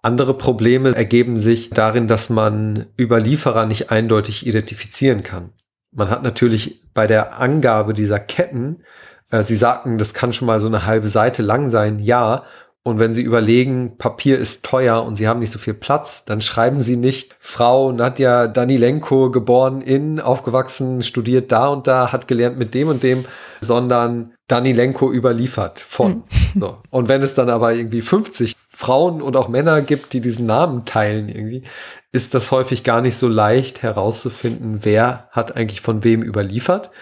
Andere Probleme ergeben sich darin, dass man Überlieferer nicht eindeutig identifizieren kann. Man hat natürlich bei der Angabe dieser Ketten äh, Sie sagten, das kann schon mal so eine halbe Seite lang sein. Ja. Und wenn Sie überlegen, Papier ist teuer und Sie haben nicht so viel Platz, dann schreiben Sie nicht Frau Nadja Danilenko, geboren in, aufgewachsen, studiert da und da, hat gelernt mit dem und dem, sondern Danilenko überliefert von. Hm. So. Und wenn es dann aber irgendwie 50 Frauen und auch Männer gibt, die diesen Namen teilen irgendwie, ist das häufig gar nicht so leicht herauszufinden, wer hat eigentlich von wem überliefert.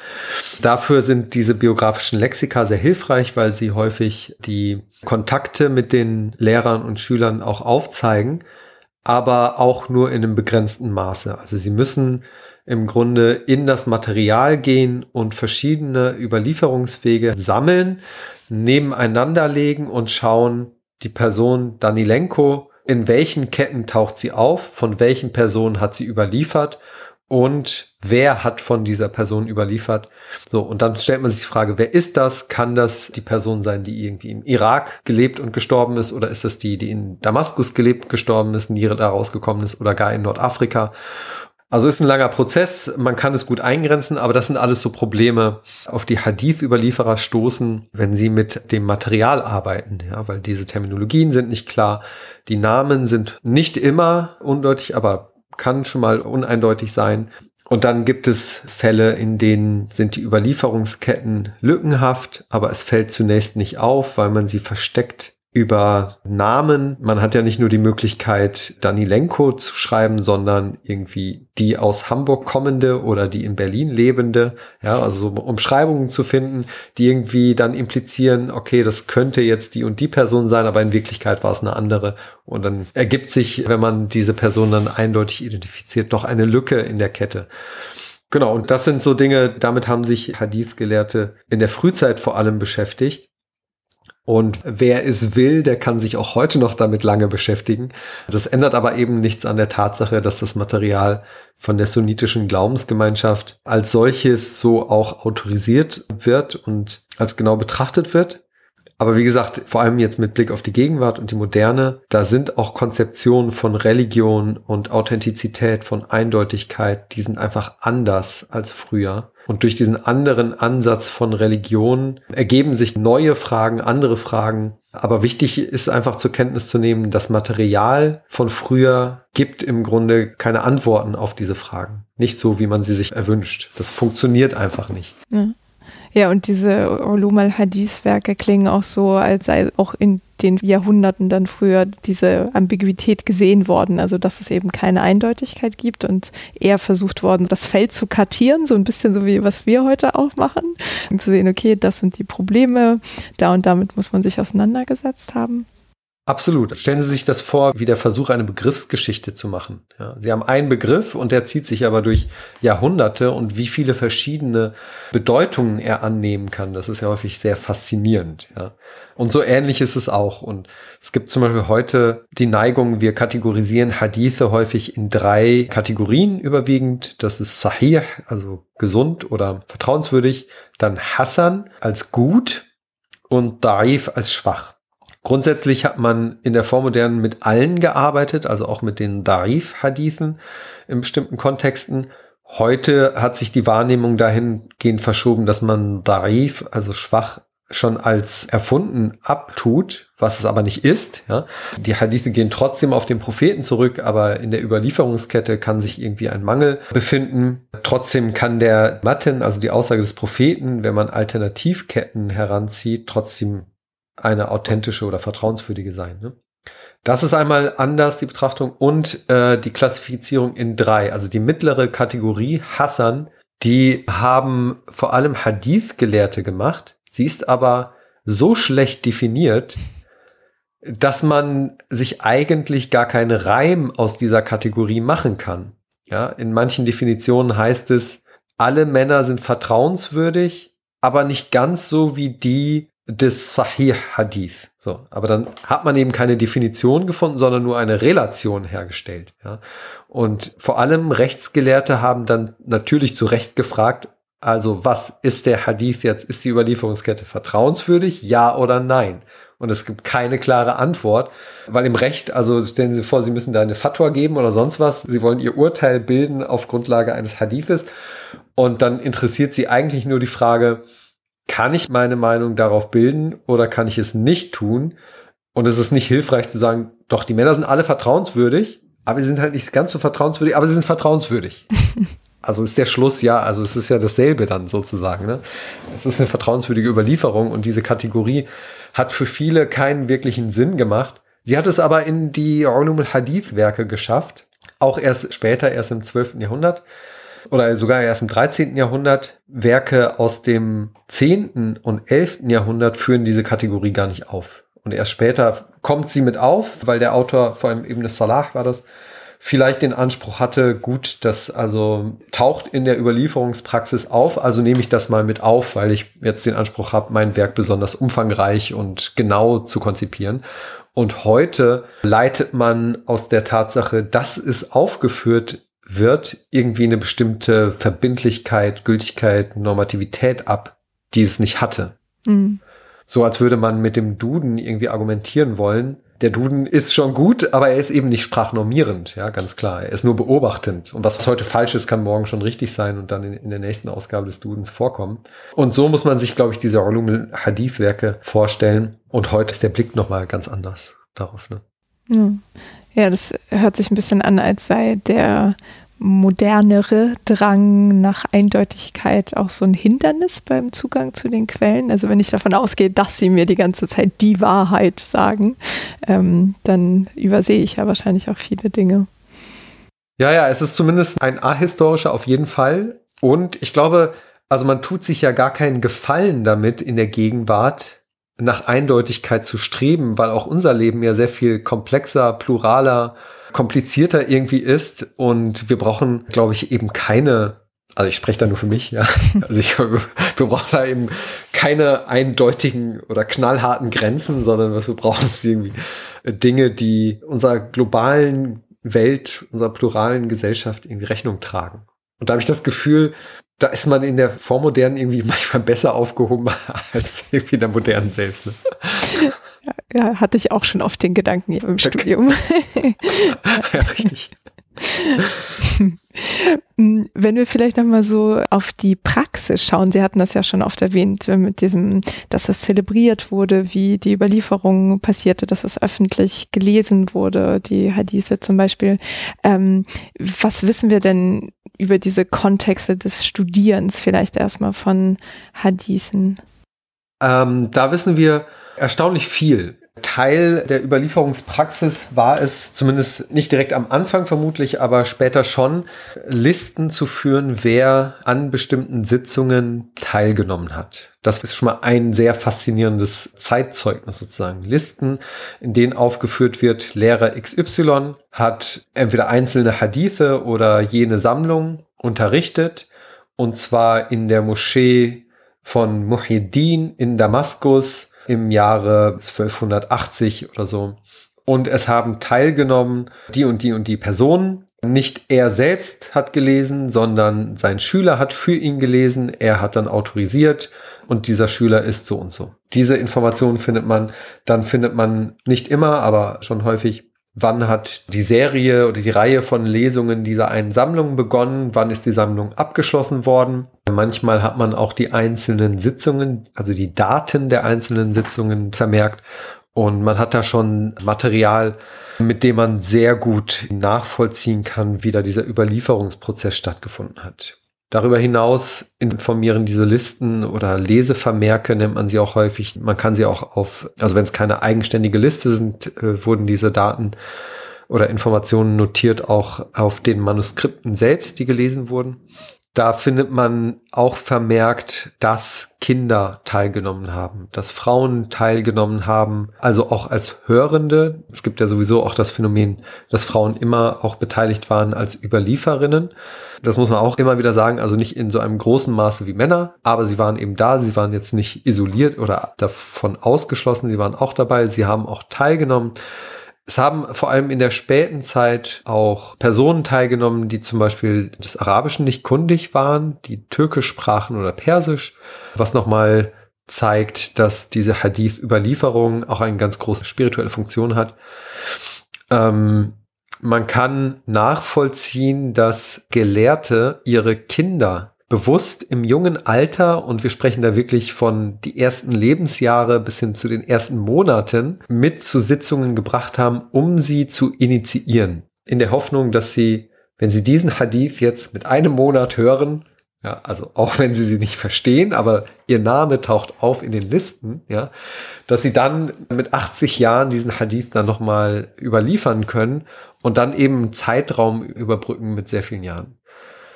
Dafür sind diese biografischen Lexika sehr hilfreich, weil sie häufig die Kontakte mit den Lehrern und Schülern auch aufzeigen, aber auch nur in einem begrenzten Maße. Also sie müssen im Grunde in das Material gehen und verschiedene Überlieferungswege sammeln, nebeneinander legen und schauen, die Person Danilenko, in welchen Ketten taucht sie auf, von welchen Personen hat sie überliefert und wer hat von dieser Person überliefert. So, und dann stellt man sich die Frage, wer ist das? Kann das die Person sein, die irgendwie im Irak gelebt und gestorben ist? Oder ist das die, die in Damaskus gelebt gestorben ist, nie da rausgekommen ist oder gar in Nordafrika? Also ist ein langer Prozess, man kann es gut eingrenzen, aber das sind alles so Probleme, auf die Hadith-Überlieferer stoßen, wenn sie mit dem Material arbeiten, ja, weil diese Terminologien sind nicht klar, die Namen sind nicht immer undeutig, aber kann schon mal uneindeutig sein. Und dann gibt es Fälle, in denen sind die Überlieferungsketten lückenhaft, aber es fällt zunächst nicht auf, weil man sie versteckt über Namen. Man hat ja nicht nur die Möglichkeit, Danilenko zu schreiben, sondern irgendwie die aus Hamburg kommende oder die in Berlin lebende. Ja, also so Umschreibungen zu finden, die irgendwie dann implizieren, okay, das könnte jetzt die und die Person sein, aber in Wirklichkeit war es eine andere. Und dann ergibt sich, wenn man diese Person dann eindeutig identifiziert, doch eine Lücke in der Kette. Genau, und das sind so Dinge, damit haben sich Hadith-Gelehrte in der Frühzeit vor allem beschäftigt. Und wer es will, der kann sich auch heute noch damit lange beschäftigen. Das ändert aber eben nichts an der Tatsache, dass das Material von der sunnitischen Glaubensgemeinschaft als solches so auch autorisiert wird und als genau betrachtet wird. Aber wie gesagt, vor allem jetzt mit Blick auf die Gegenwart und die Moderne, da sind auch Konzeptionen von Religion und Authentizität, von Eindeutigkeit, die sind einfach anders als früher. Und durch diesen anderen Ansatz von Religion ergeben sich neue Fragen, andere Fragen. Aber wichtig ist einfach zur Kenntnis zu nehmen, das Material von früher gibt im Grunde keine Antworten auf diese Fragen. Nicht so, wie man sie sich erwünscht. Das funktioniert einfach nicht. Ja. Ja, und diese Ulum al-Hadith-Werke klingen auch so, als sei auch in den Jahrhunderten dann früher diese Ambiguität gesehen worden, also dass es eben keine Eindeutigkeit gibt und eher versucht worden, das Feld zu kartieren, so ein bisschen so wie was wir heute auch machen, und zu sehen, okay, das sind die Probleme, da und damit muss man sich auseinandergesetzt haben. Absolut. Stellen Sie sich das vor, wie der Versuch, eine Begriffsgeschichte zu machen. Ja, Sie haben einen Begriff und der zieht sich aber durch Jahrhunderte und wie viele verschiedene Bedeutungen er annehmen kann. Das ist ja häufig sehr faszinierend. Ja. Und so ähnlich ist es auch. Und es gibt zum Beispiel heute die Neigung, wir kategorisieren Hadithe häufig in drei Kategorien überwiegend. Das ist Sahih, also gesund oder vertrauenswürdig. Dann Hassan als gut und Daif als schwach. Grundsätzlich hat man in der Vormodernen mit allen gearbeitet, also auch mit den Darif-Hadithen in bestimmten Kontexten. Heute hat sich die Wahrnehmung dahingehend verschoben, dass man Darif, also schwach, schon als erfunden abtut, was es aber nicht ist. Ja. Die Hadithe gehen trotzdem auf den Propheten zurück, aber in der Überlieferungskette kann sich irgendwie ein Mangel befinden. Trotzdem kann der Matten, also die Aussage des Propheten, wenn man Alternativketten heranzieht, trotzdem eine authentische oder vertrauenswürdige sein. Ne? Das ist einmal anders, die Betrachtung, und äh, die Klassifizierung in drei. Also die mittlere Kategorie, Hassan, die haben vor allem Hadith-Gelehrte gemacht. Sie ist aber so schlecht definiert, dass man sich eigentlich gar keinen Reim aus dieser Kategorie machen kann. Ja, in manchen Definitionen heißt es, alle Männer sind vertrauenswürdig, aber nicht ganz so wie die, des Sahih Hadith. So, aber dann hat man eben keine Definition gefunden, sondern nur eine Relation hergestellt. Ja. Und vor allem Rechtsgelehrte haben dann natürlich zu Recht gefragt, also was ist der Hadith jetzt? Ist die Überlieferungskette vertrauenswürdig? Ja oder nein? Und es gibt keine klare Antwort, weil im Recht, also stellen Sie vor, Sie müssen da eine Fatwa geben oder sonst was. Sie wollen Ihr Urteil bilden auf Grundlage eines Hadithes. Und dann interessiert Sie eigentlich nur die Frage, kann ich meine Meinung darauf bilden oder kann ich es nicht tun? Und es ist nicht hilfreich zu sagen, doch, die Männer sind alle vertrauenswürdig, aber sie sind halt nicht ganz so vertrauenswürdig, aber sie sind vertrauenswürdig. also ist der Schluss ja, also es ist ja dasselbe dann sozusagen. Ne? Es ist eine vertrauenswürdige Überlieferung und diese Kategorie hat für viele keinen wirklichen Sinn gemacht. Sie hat es aber in die Ulum al-Hadith-Werke geschafft, auch erst später, erst im 12. Jahrhundert oder sogar erst im 13. Jahrhundert, Werke aus dem 10. und 11. Jahrhundert führen diese Kategorie gar nicht auf. Und erst später kommt sie mit auf, weil der Autor, vor allem Ibn Salah war das, vielleicht den Anspruch hatte, gut, das also taucht in der Überlieferungspraxis auf, also nehme ich das mal mit auf, weil ich jetzt den Anspruch habe, mein Werk besonders umfangreich und genau zu konzipieren. Und heute leitet man aus der Tatsache, dass es aufgeführt wird irgendwie eine bestimmte Verbindlichkeit, Gültigkeit, Normativität ab, die es nicht hatte. Mhm. So als würde man mit dem Duden irgendwie argumentieren wollen. Der Duden ist schon gut, aber er ist eben nicht sprachnormierend, ja, ganz klar. Er ist nur beobachtend. Und was heute falsch ist, kann morgen schon richtig sein und dann in, in der nächsten Ausgabe des Dudens vorkommen. Und so muss man sich, glaube ich, diese Ulum Hadith-Werke vorstellen. Und heute ist der Blick nochmal ganz anders darauf, ne? Ja. Ja, das hört sich ein bisschen an, als sei der modernere Drang nach Eindeutigkeit auch so ein Hindernis beim Zugang zu den Quellen? Also wenn ich davon ausgehe, dass sie mir die ganze Zeit die Wahrheit sagen, ähm, dann übersehe ich ja wahrscheinlich auch viele Dinge. Ja, ja, es ist zumindest ein ahistorischer auf jeden Fall. Und ich glaube, also man tut sich ja gar keinen Gefallen damit, in der Gegenwart nach Eindeutigkeit zu streben, weil auch unser Leben ja sehr viel komplexer, pluraler, komplizierter irgendwie ist. Und wir brauchen, glaube ich, eben keine, also ich spreche da nur für mich, ja. Also ich, wir brauchen da eben keine eindeutigen oder knallharten Grenzen, sondern was wir brauchen, ist irgendwie Dinge, die unserer globalen Welt, unserer pluralen Gesellschaft irgendwie Rechnung tragen. Und da habe ich das Gefühl, da ist man in der Vormodernen irgendwie manchmal besser aufgehoben als irgendwie in der modernen selbst. Ne? Ja, ja, hatte ich auch schon oft den Gedanken hier im okay. Studium. ja, richtig. Wenn wir vielleicht nochmal so auf die Praxis schauen, Sie hatten das ja schon oft erwähnt, äh, mit diesem, dass es zelebriert wurde, wie die Überlieferung passierte, dass es öffentlich gelesen wurde, die Hadithe zum Beispiel. Ähm, was wissen wir denn über diese Kontexte des Studierens vielleicht erstmal von Hadithen? Ähm, da wissen wir erstaunlich viel. Teil der Überlieferungspraxis war es, zumindest nicht direkt am Anfang vermutlich, aber später schon, Listen zu führen, wer an bestimmten Sitzungen teilgenommen hat. Das ist schon mal ein sehr faszinierendes Zeitzeugnis sozusagen. Listen, in denen aufgeführt wird, Lehrer XY hat entweder einzelne Hadithe oder jene Sammlung unterrichtet, und zwar in der Moschee von Muhyiddin in Damaskus, im Jahre 1280 oder so. Und es haben teilgenommen die und die und die Personen. Nicht er selbst hat gelesen, sondern sein Schüler hat für ihn gelesen. Er hat dann autorisiert und dieser Schüler ist so und so. Diese Informationen findet man, dann findet man nicht immer, aber schon häufig wann hat die Serie oder die Reihe von Lesungen dieser einen Sammlung begonnen, wann ist die Sammlung abgeschlossen worden. Manchmal hat man auch die einzelnen Sitzungen, also die Daten der einzelnen Sitzungen vermerkt und man hat da schon Material, mit dem man sehr gut nachvollziehen kann, wie da dieser Überlieferungsprozess stattgefunden hat. Darüber hinaus informieren diese Listen oder Lesevermerke nennt man sie auch häufig. Man kann sie auch auf, also wenn es keine eigenständige Liste sind, äh, wurden diese Daten oder Informationen notiert auch auf den Manuskripten selbst, die gelesen wurden. Da findet man auch vermerkt, dass Kinder teilgenommen haben, dass Frauen teilgenommen haben, also auch als Hörende. Es gibt ja sowieso auch das Phänomen, dass Frauen immer auch beteiligt waren als Überlieferinnen. Das muss man auch immer wieder sagen, also nicht in so einem großen Maße wie Männer, aber sie waren eben da, sie waren jetzt nicht isoliert oder davon ausgeschlossen, sie waren auch dabei, sie haben auch teilgenommen. Es haben vor allem in der späten Zeit auch Personen teilgenommen, die zum Beispiel des Arabischen nicht kundig waren, die Türkisch sprachen oder Persisch, was nochmal zeigt, dass diese Hadith-Überlieferung auch eine ganz große spirituelle Funktion hat. Ähm, man kann nachvollziehen, dass Gelehrte ihre Kinder bewusst im jungen Alter, und wir sprechen da wirklich von die ersten Lebensjahre bis hin zu den ersten Monaten, mit zu Sitzungen gebracht haben, um sie zu initiieren. In der Hoffnung, dass sie, wenn sie diesen Hadith jetzt mit einem Monat hören, ja, also auch wenn sie sie nicht verstehen, aber ihr Name taucht auf in den Listen, ja, dass sie dann mit 80 Jahren diesen Hadith dann nochmal überliefern können und dann eben einen Zeitraum überbrücken mit sehr vielen Jahren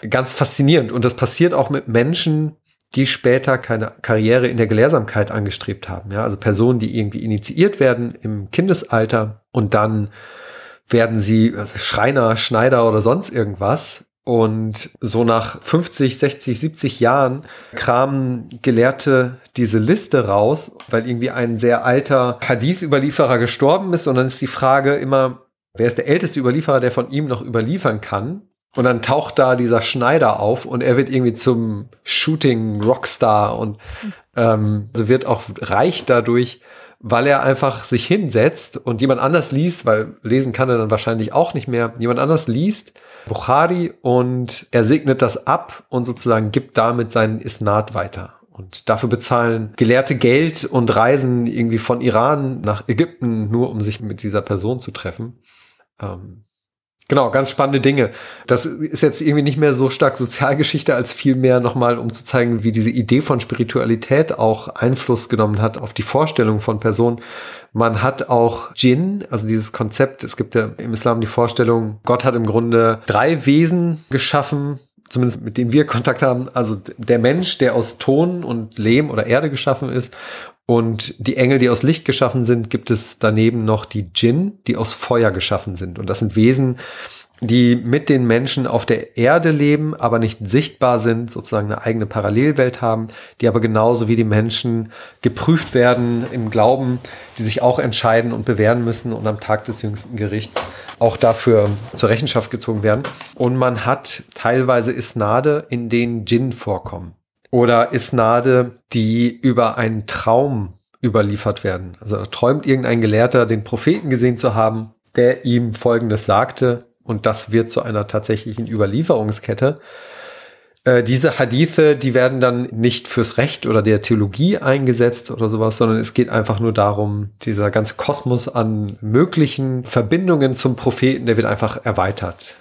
ganz faszinierend. Und das passiert auch mit Menschen, die später keine Karriere in der Gelehrsamkeit angestrebt haben. Ja, also Personen, die irgendwie initiiert werden im Kindesalter und dann werden sie also Schreiner, Schneider oder sonst irgendwas. Und so nach 50, 60, 70 Jahren kramen Gelehrte diese Liste raus, weil irgendwie ein sehr alter Hadith-Überlieferer gestorben ist. Und dann ist die Frage immer, wer ist der älteste Überlieferer, der von ihm noch überliefern kann? Und dann taucht da dieser Schneider auf und er wird irgendwie zum Shooting Rockstar und ähm, so wird auch reich dadurch, weil er einfach sich hinsetzt und jemand anders liest, weil lesen kann er dann wahrscheinlich auch nicht mehr, jemand anders liest Bukhari und er segnet das ab und sozusagen gibt damit seinen Isnad weiter. Und dafür bezahlen Gelehrte Geld und reisen irgendwie von Iran nach Ägypten, nur um sich mit dieser Person zu treffen. Ähm, Genau, ganz spannende Dinge. Das ist jetzt irgendwie nicht mehr so stark Sozialgeschichte, als vielmehr nochmal, um zu zeigen, wie diese Idee von Spiritualität auch Einfluss genommen hat auf die Vorstellung von Personen. Man hat auch Djinn, also dieses Konzept, es gibt ja im Islam die Vorstellung, Gott hat im Grunde drei Wesen geschaffen, zumindest mit denen wir Kontakt haben, also der Mensch, der aus Ton und Lehm oder Erde geschaffen ist und die Engel, die aus Licht geschaffen sind, gibt es daneben noch die Djinn, die aus Feuer geschaffen sind. Und das sind Wesen, die mit den Menschen auf der Erde leben, aber nicht sichtbar sind, sozusagen eine eigene Parallelwelt haben, die aber genauso wie die Menschen geprüft werden im Glauben, die sich auch entscheiden und bewähren müssen und am Tag des jüngsten Gerichts auch dafür zur Rechenschaft gezogen werden. Und man hat teilweise Isnade, in denen Djinn vorkommen oder Isnade, die über einen Traum überliefert werden. Also da träumt irgendein Gelehrter, den Propheten gesehen zu haben, der ihm Folgendes sagte und das wird zu einer tatsächlichen Überlieferungskette. Äh, diese Hadithe, die werden dann nicht fürs Recht oder der Theologie eingesetzt oder sowas, sondern es geht einfach nur darum, dieser ganze Kosmos an möglichen Verbindungen zum Propheten, der wird einfach erweitert.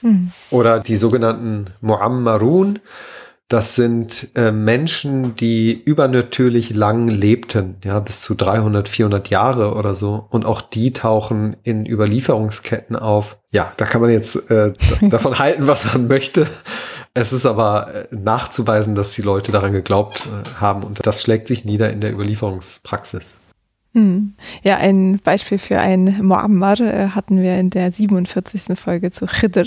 Mhm. Oder die sogenannten Muammarun, das sind äh, Menschen, die übernatürlich lang lebten, ja, bis zu 300, 400 Jahre oder so. Und auch die tauchen in Überlieferungsketten auf. Ja, da kann man jetzt äh, davon halten, was man möchte. Es ist aber äh, nachzuweisen, dass die Leute daran geglaubt äh, haben. Und das schlägt sich nieder in der Überlieferungspraxis. Hm. Ja, ein Beispiel für ein Muammar äh, hatten wir in der 47. Folge zu Khidr,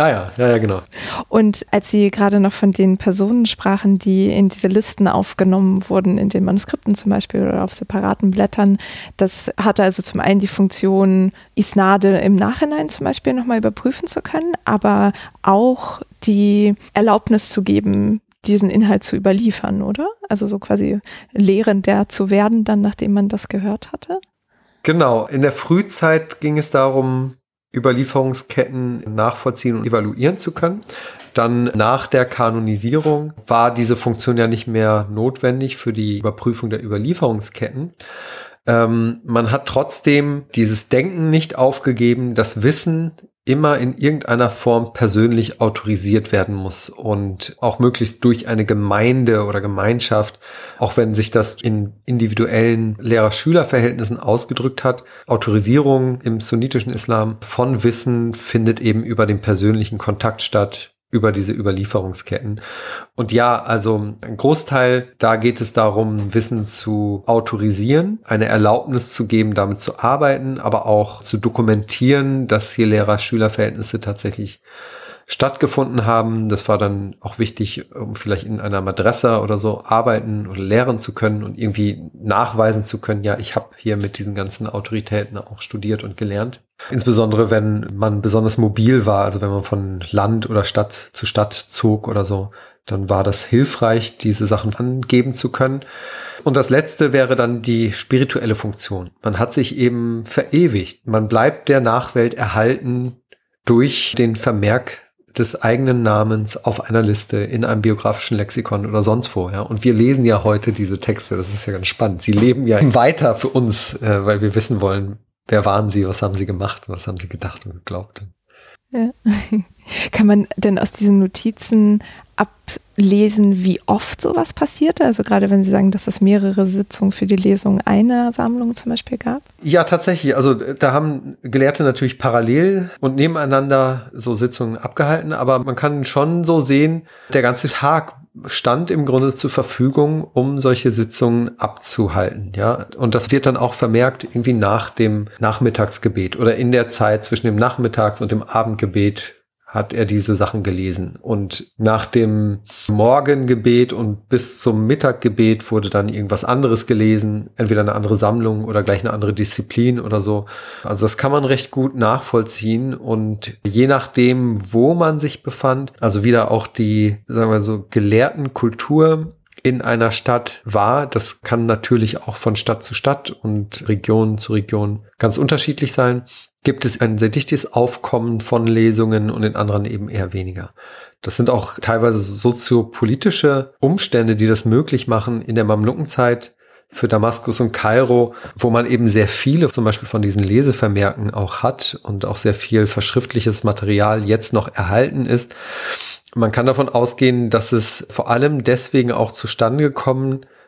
Ah ja, ja, ja, genau. Und als Sie gerade noch von den Personen sprachen, die in diese Listen aufgenommen wurden, in den Manuskripten zum Beispiel oder auf separaten Blättern, das hatte also zum einen die Funktion, Isnade im Nachhinein zum Beispiel nochmal überprüfen zu können, aber auch die Erlaubnis zu geben, diesen Inhalt zu überliefern, oder? Also so quasi Lehrender zu werden, dann nachdem man das gehört hatte? Genau, in der Frühzeit ging es darum, Überlieferungsketten nachvollziehen und evaluieren zu können. Dann nach der Kanonisierung war diese Funktion ja nicht mehr notwendig für die Überprüfung der Überlieferungsketten. Ähm, man hat trotzdem dieses Denken nicht aufgegeben, das Wissen immer in irgendeiner Form persönlich autorisiert werden muss und auch möglichst durch eine Gemeinde oder Gemeinschaft, auch wenn sich das in individuellen Lehrer-Schüler-Verhältnissen ausgedrückt hat. Autorisierung im sunnitischen Islam von Wissen findet eben über den persönlichen Kontakt statt, über diese Überlieferungsketten. Und ja, also ein Großteil, da geht es darum, Wissen zu autorisieren, eine Erlaubnis zu geben, damit zu arbeiten, aber auch zu dokumentieren, dass hier Lehrer-Schüler-Verhältnisse tatsächlich stattgefunden haben. Das war dann auch wichtig, um vielleicht in einer Madresse oder so arbeiten oder lehren zu können und irgendwie nachweisen zu können, ja, ich habe hier mit diesen ganzen Autoritäten auch studiert und gelernt. Insbesondere wenn man besonders mobil war, also wenn man von Land oder Stadt zu Stadt zog oder so, dann war das hilfreich, diese Sachen angeben zu können. Und das letzte wäre dann die spirituelle Funktion. Man hat sich eben verewigt. Man bleibt der Nachwelt erhalten durch den Vermerk des eigenen Namens auf einer Liste in einem biografischen Lexikon oder sonst wo. Ja? Und wir lesen ja heute diese Texte. Das ist ja ganz spannend. Sie leben ja weiter für uns, äh, weil wir wissen wollen, wer waren sie, was haben sie gemacht, was haben sie gedacht und geglaubt. Ja. Kann man denn aus diesen Notizen ablesen, wie oft sowas passierte? Also gerade wenn Sie sagen, dass es mehrere Sitzungen für die Lesung einer Sammlung zum Beispiel gab? Ja, tatsächlich. Also da haben Gelehrte natürlich parallel und nebeneinander so Sitzungen abgehalten, aber man kann schon so sehen, der ganze Tag stand im Grunde zur Verfügung, um solche Sitzungen abzuhalten, ja. Und das wird dann auch vermerkt irgendwie nach dem Nachmittagsgebet oder in der Zeit zwischen dem Nachmittags- und dem Abendgebet hat er diese Sachen gelesen. Und nach dem Morgengebet und bis zum Mittaggebet wurde dann irgendwas anderes gelesen, entweder eine andere Sammlung oder gleich eine andere Disziplin oder so. Also das kann man recht gut nachvollziehen und je nachdem, wo man sich befand, also wieder auch die, sagen wir so, gelehrten Kultur in einer Stadt war. Das kann natürlich auch von Stadt zu Stadt und Region zu Region ganz unterschiedlich sein gibt es ein sehr dichtes Aufkommen von Lesungen und in anderen eben eher weniger. Das sind auch teilweise soziopolitische Umstände, die das möglich machen. In der Mamlukenzeit für Damaskus und Kairo, wo man eben sehr viele zum Beispiel von diesen Lesevermerken auch hat und auch sehr viel verschriftliches Material jetzt noch erhalten ist. Man kann davon ausgehen, dass es vor allem deswegen auch zustande gekommen ist,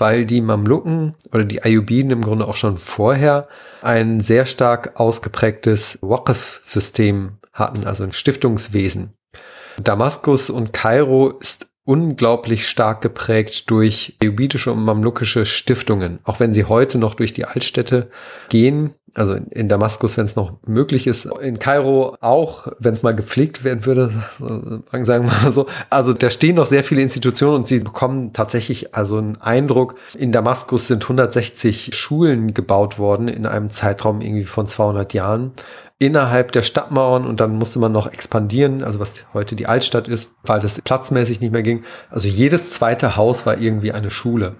weil die Mamluken oder die Ayyubiden im Grunde auch schon vorher ein sehr stark ausgeprägtes Waqf-System hatten, also ein Stiftungswesen. Damaskus und Kairo ist unglaublich stark geprägt durch ayyubidische und mamlukische Stiftungen. Auch wenn sie heute noch durch die Altstädte gehen, also in Damaskus, wenn es noch möglich ist, in Kairo auch, wenn es mal gepflegt werden würde, sagen wir mal so. Also da stehen noch sehr viele Institutionen und sie bekommen tatsächlich also einen Eindruck. In Damaskus sind 160 Schulen gebaut worden in einem Zeitraum irgendwie von 200 Jahren innerhalb der Stadtmauern und dann musste man noch expandieren, also was heute die Altstadt ist, weil das platzmäßig nicht mehr ging. Also jedes zweite Haus war irgendwie eine Schule.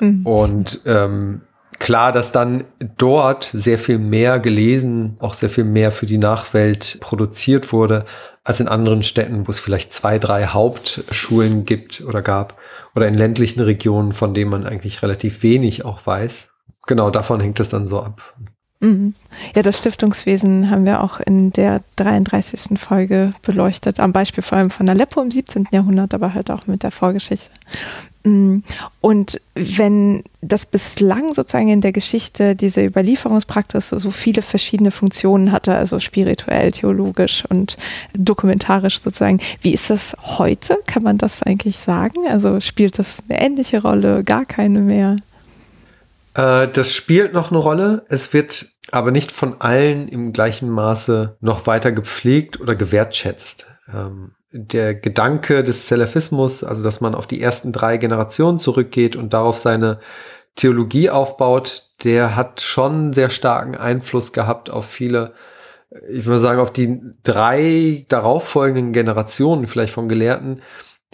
Mhm. Und ähm, klar, dass dann dort sehr viel mehr gelesen, auch sehr viel mehr für die Nachwelt produziert wurde, als in anderen Städten, wo es vielleicht zwei, drei Hauptschulen gibt oder gab, oder in ländlichen Regionen, von denen man eigentlich relativ wenig auch weiß. Genau davon hängt es dann so ab. Mhm. Ja, das Stiftungswesen haben wir auch in der 33. Folge beleuchtet, am Beispiel vor allem von Aleppo im 17. Jahrhundert, aber halt auch mit der Vorgeschichte. Mhm. Und wenn das bislang sozusagen in der Geschichte diese Überlieferungspraxis so viele verschiedene Funktionen hatte, also spirituell, theologisch und dokumentarisch sozusagen, wie ist das heute? Kann man das eigentlich sagen? Also spielt das eine ähnliche Rolle, gar keine mehr? Äh, das spielt noch eine Rolle. Es wird aber nicht von allen im gleichen Maße noch weiter gepflegt oder gewertschätzt. Ähm, der Gedanke des Salafismus, also dass man auf die ersten drei Generationen zurückgeht und darauf seine Theologie aufbaut, der hat schon sehr starken Einfluss gehabt auf viele, ich würde sagen, auf die drei darauffolgenden Generationen vielleicht von Gelehrten,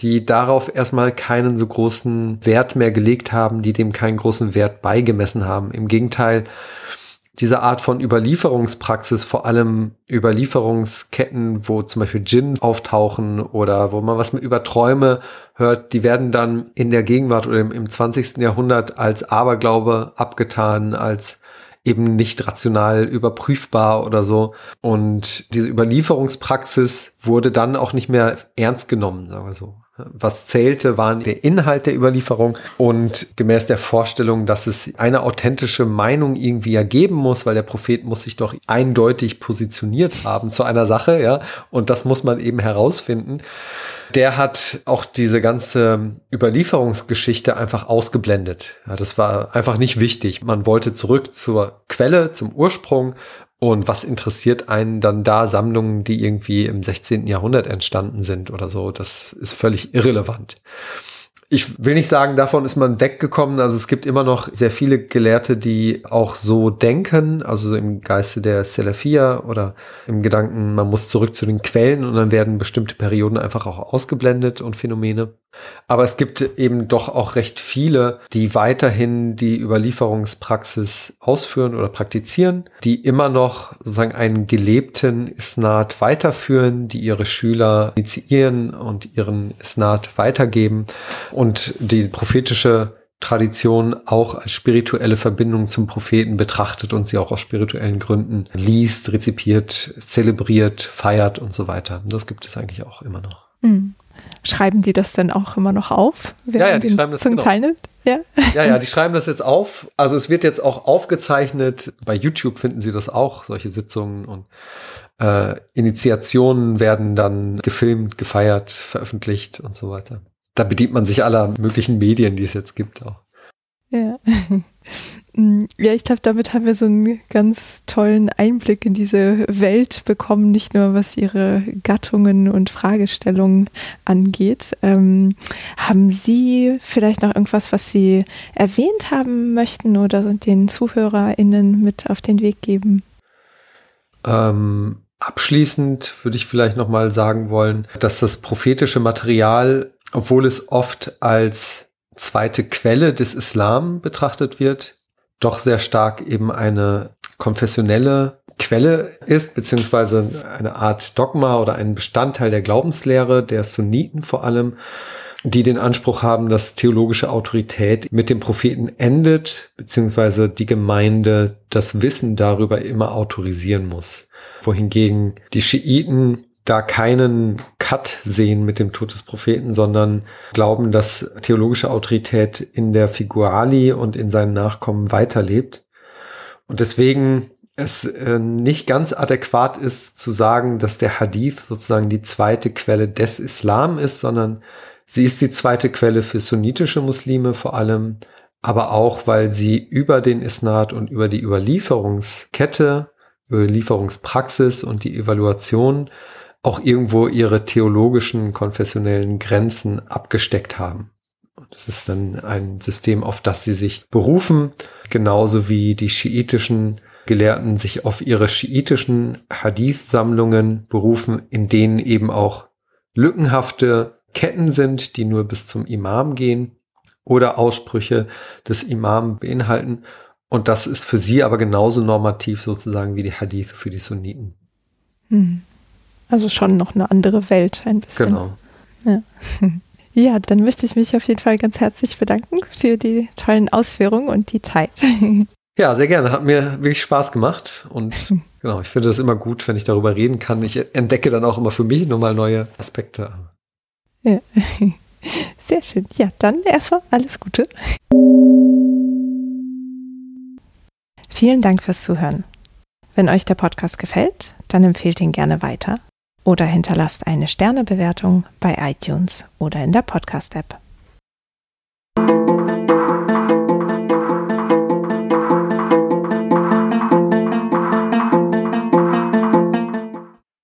die darauf erstmal keinen so großen Wert mehr gelegt haben, die dem keinen großen Wert beigemessen haben. Im Gegenteil, diese Art von Überlieferungspraxis, vor allem Überlieferungsketten, wo zum Beispiel Djinn auftauchen oder wo man was über Träume hört, die werden dann in der Gegenwart oder im, im 20. Jahrhundert als Aberglaube abgetan, als eben nicht rational überprüfbar oder so. Und diese Überlieferungspraxis wurde dann auch nicht mehr ernst genommen, sagen wir so. Was zählte, waren der Inhalt der Überlieferung und gemäß der Vorstellung, dass es eine authentische Meinung irgendwie ergeben muss, weil der Prophet muss sich doch eindeutig positioniert haben zu einer Sache, ja. Und das muss man eben herausfinden. Der hat auch diese ganze Überlieferungsgeschichte einfach ausgeblendet. Ja, das war einfach nicht wichtig. Man wollte zurück zur Quelle, zum Ursprung und was interessiert einen dann da Sammlungen, die irgendwie im 16. Jahrhundert entstanden sind oder so? Das ist völlig irrelevant ich will nicht sagen, davon ist man weggekommen. Also es gibt immer noch sehr viele Gelehrte, die auch so denken, also im Geiste der Salafia oder im Gedanken, man muss zurück zu den Quellen und dann werden bestimmte Perioden einfach auch ausgeblendet und Phänomene. Aber es gibt eben doch auch recht viele, die weiterhin die Überlieferungspraxis ausführen oder praktizieren, die immer noch sozusagen einen gelebten Isnad weiterführen, die ihre Schüler initiieren und ihren Isnad weitergeben und die prophetische Tradition auch als spirituelle Verbindung zum Propheten betrachtet und sie auch aus spirituellen Gründen liest, rezipiert, zelebriert, feiert und so weiter. Das gibt es eigentlich auch immer noch. Mhm. Schreiben die das denn auch immer noch auf? Ja, ja, die schreiben das zum genau. Teilnimmt? Ja. ja, ja, die schreiben das jetzt auf. Also es wird jetzt auch aufgezeichnet. Bei YouTube finden Sie das auch, solche Sitzungen und äh, Initiationen werden dann gefilmt, gefeiert, veröffentlicht und so weiter da bedient man sich aller möglichen Medien, die es jetzt gibt auch. Ja. Mm, ja, ich glaube, damit haben wir so einen ganz tollen Einblick in diese Welt bekommen, nicht nur was ihre Gattungen und Fragestellungen angeht. Ähm, haben Sie vielleicht noch irgendwas, was Sie erwähnt haben möchten oder den ZuhörerInnen mit auf den Weg geben? Ähm, abschließend würde ich vielleicht nochmal sagen wollen, dass das prophetische Material obwohl es oft als zweite Quelle des Islam betrachtet wird, doch sehr stark eben eine konfessionelle Quelle ist, beziehungsweise eine Art Dogma oder ein Bestandteil der Glaubenslehre der Sunniten vor allem die den Anspruch haben, dass theologische Autorität mit dem Propheten endet, beziehungsweise die Gemeinde das Wissen darüber immer autorisieren muss. Wohingegen die Schiiten da keinen Cut sehen mit dem Tod des Propheten, sondern glauben, dass theologische Autorität in der Figur Ali und in seinen Nachkommen weiterlebt. Und deswegen es äh, nicht ganz adäquat ist zu sagen, dass der Hadith sozusagen die zweite Quelle des Islam ist, sondern sie ist die zweite Quelle für sunnitische Muslime vor allem, aber auch, weil sie über den Isnad und über die Überlieferungskette, Überlieferungspraxis und die Evaluation auch irgendwo ihre theologischen, konfessionellen Grenzen abgesteckt haben. Es ist dann ein System, auf das sie sich berufen, genauso wie die schiitischen Gelehrten sich auf ihre schiitischen Hadith-Sammlungen berufen, in denen eben auch lückenhafte Ketten sind, die nur bis zum Imam gehen oder Aussprüche des Imam beinhalten. Und das ist für sie aber genauso normativ sozusagen wie die Hadith für die Sunniten. Hm. Also schon noch eine andere Welt ein bisschen. Genau. Ja. ja, dann möchte ich mich auf jeden Fall ganz herzlich bedanken für die tollen Ausführungen und die Zeit. Ja, sehr gerne. Hat mir wirklich Spaß gemacht. Und genau, ich finde das immer gut, wenn ich darüber reden kann. Ich entdecke dann auch immer für mich nochmal neue Aspekte. Ja. Sehr schön. Ja, dann erstmal alles Gute. Vielen Dank fürs Zuhören. Wenn euch der Podcast gefällt, dann empfehlt ihn gerne weiter oder hinterlasst eine Sternebewertung bei iTunes oder in der Podcast-App.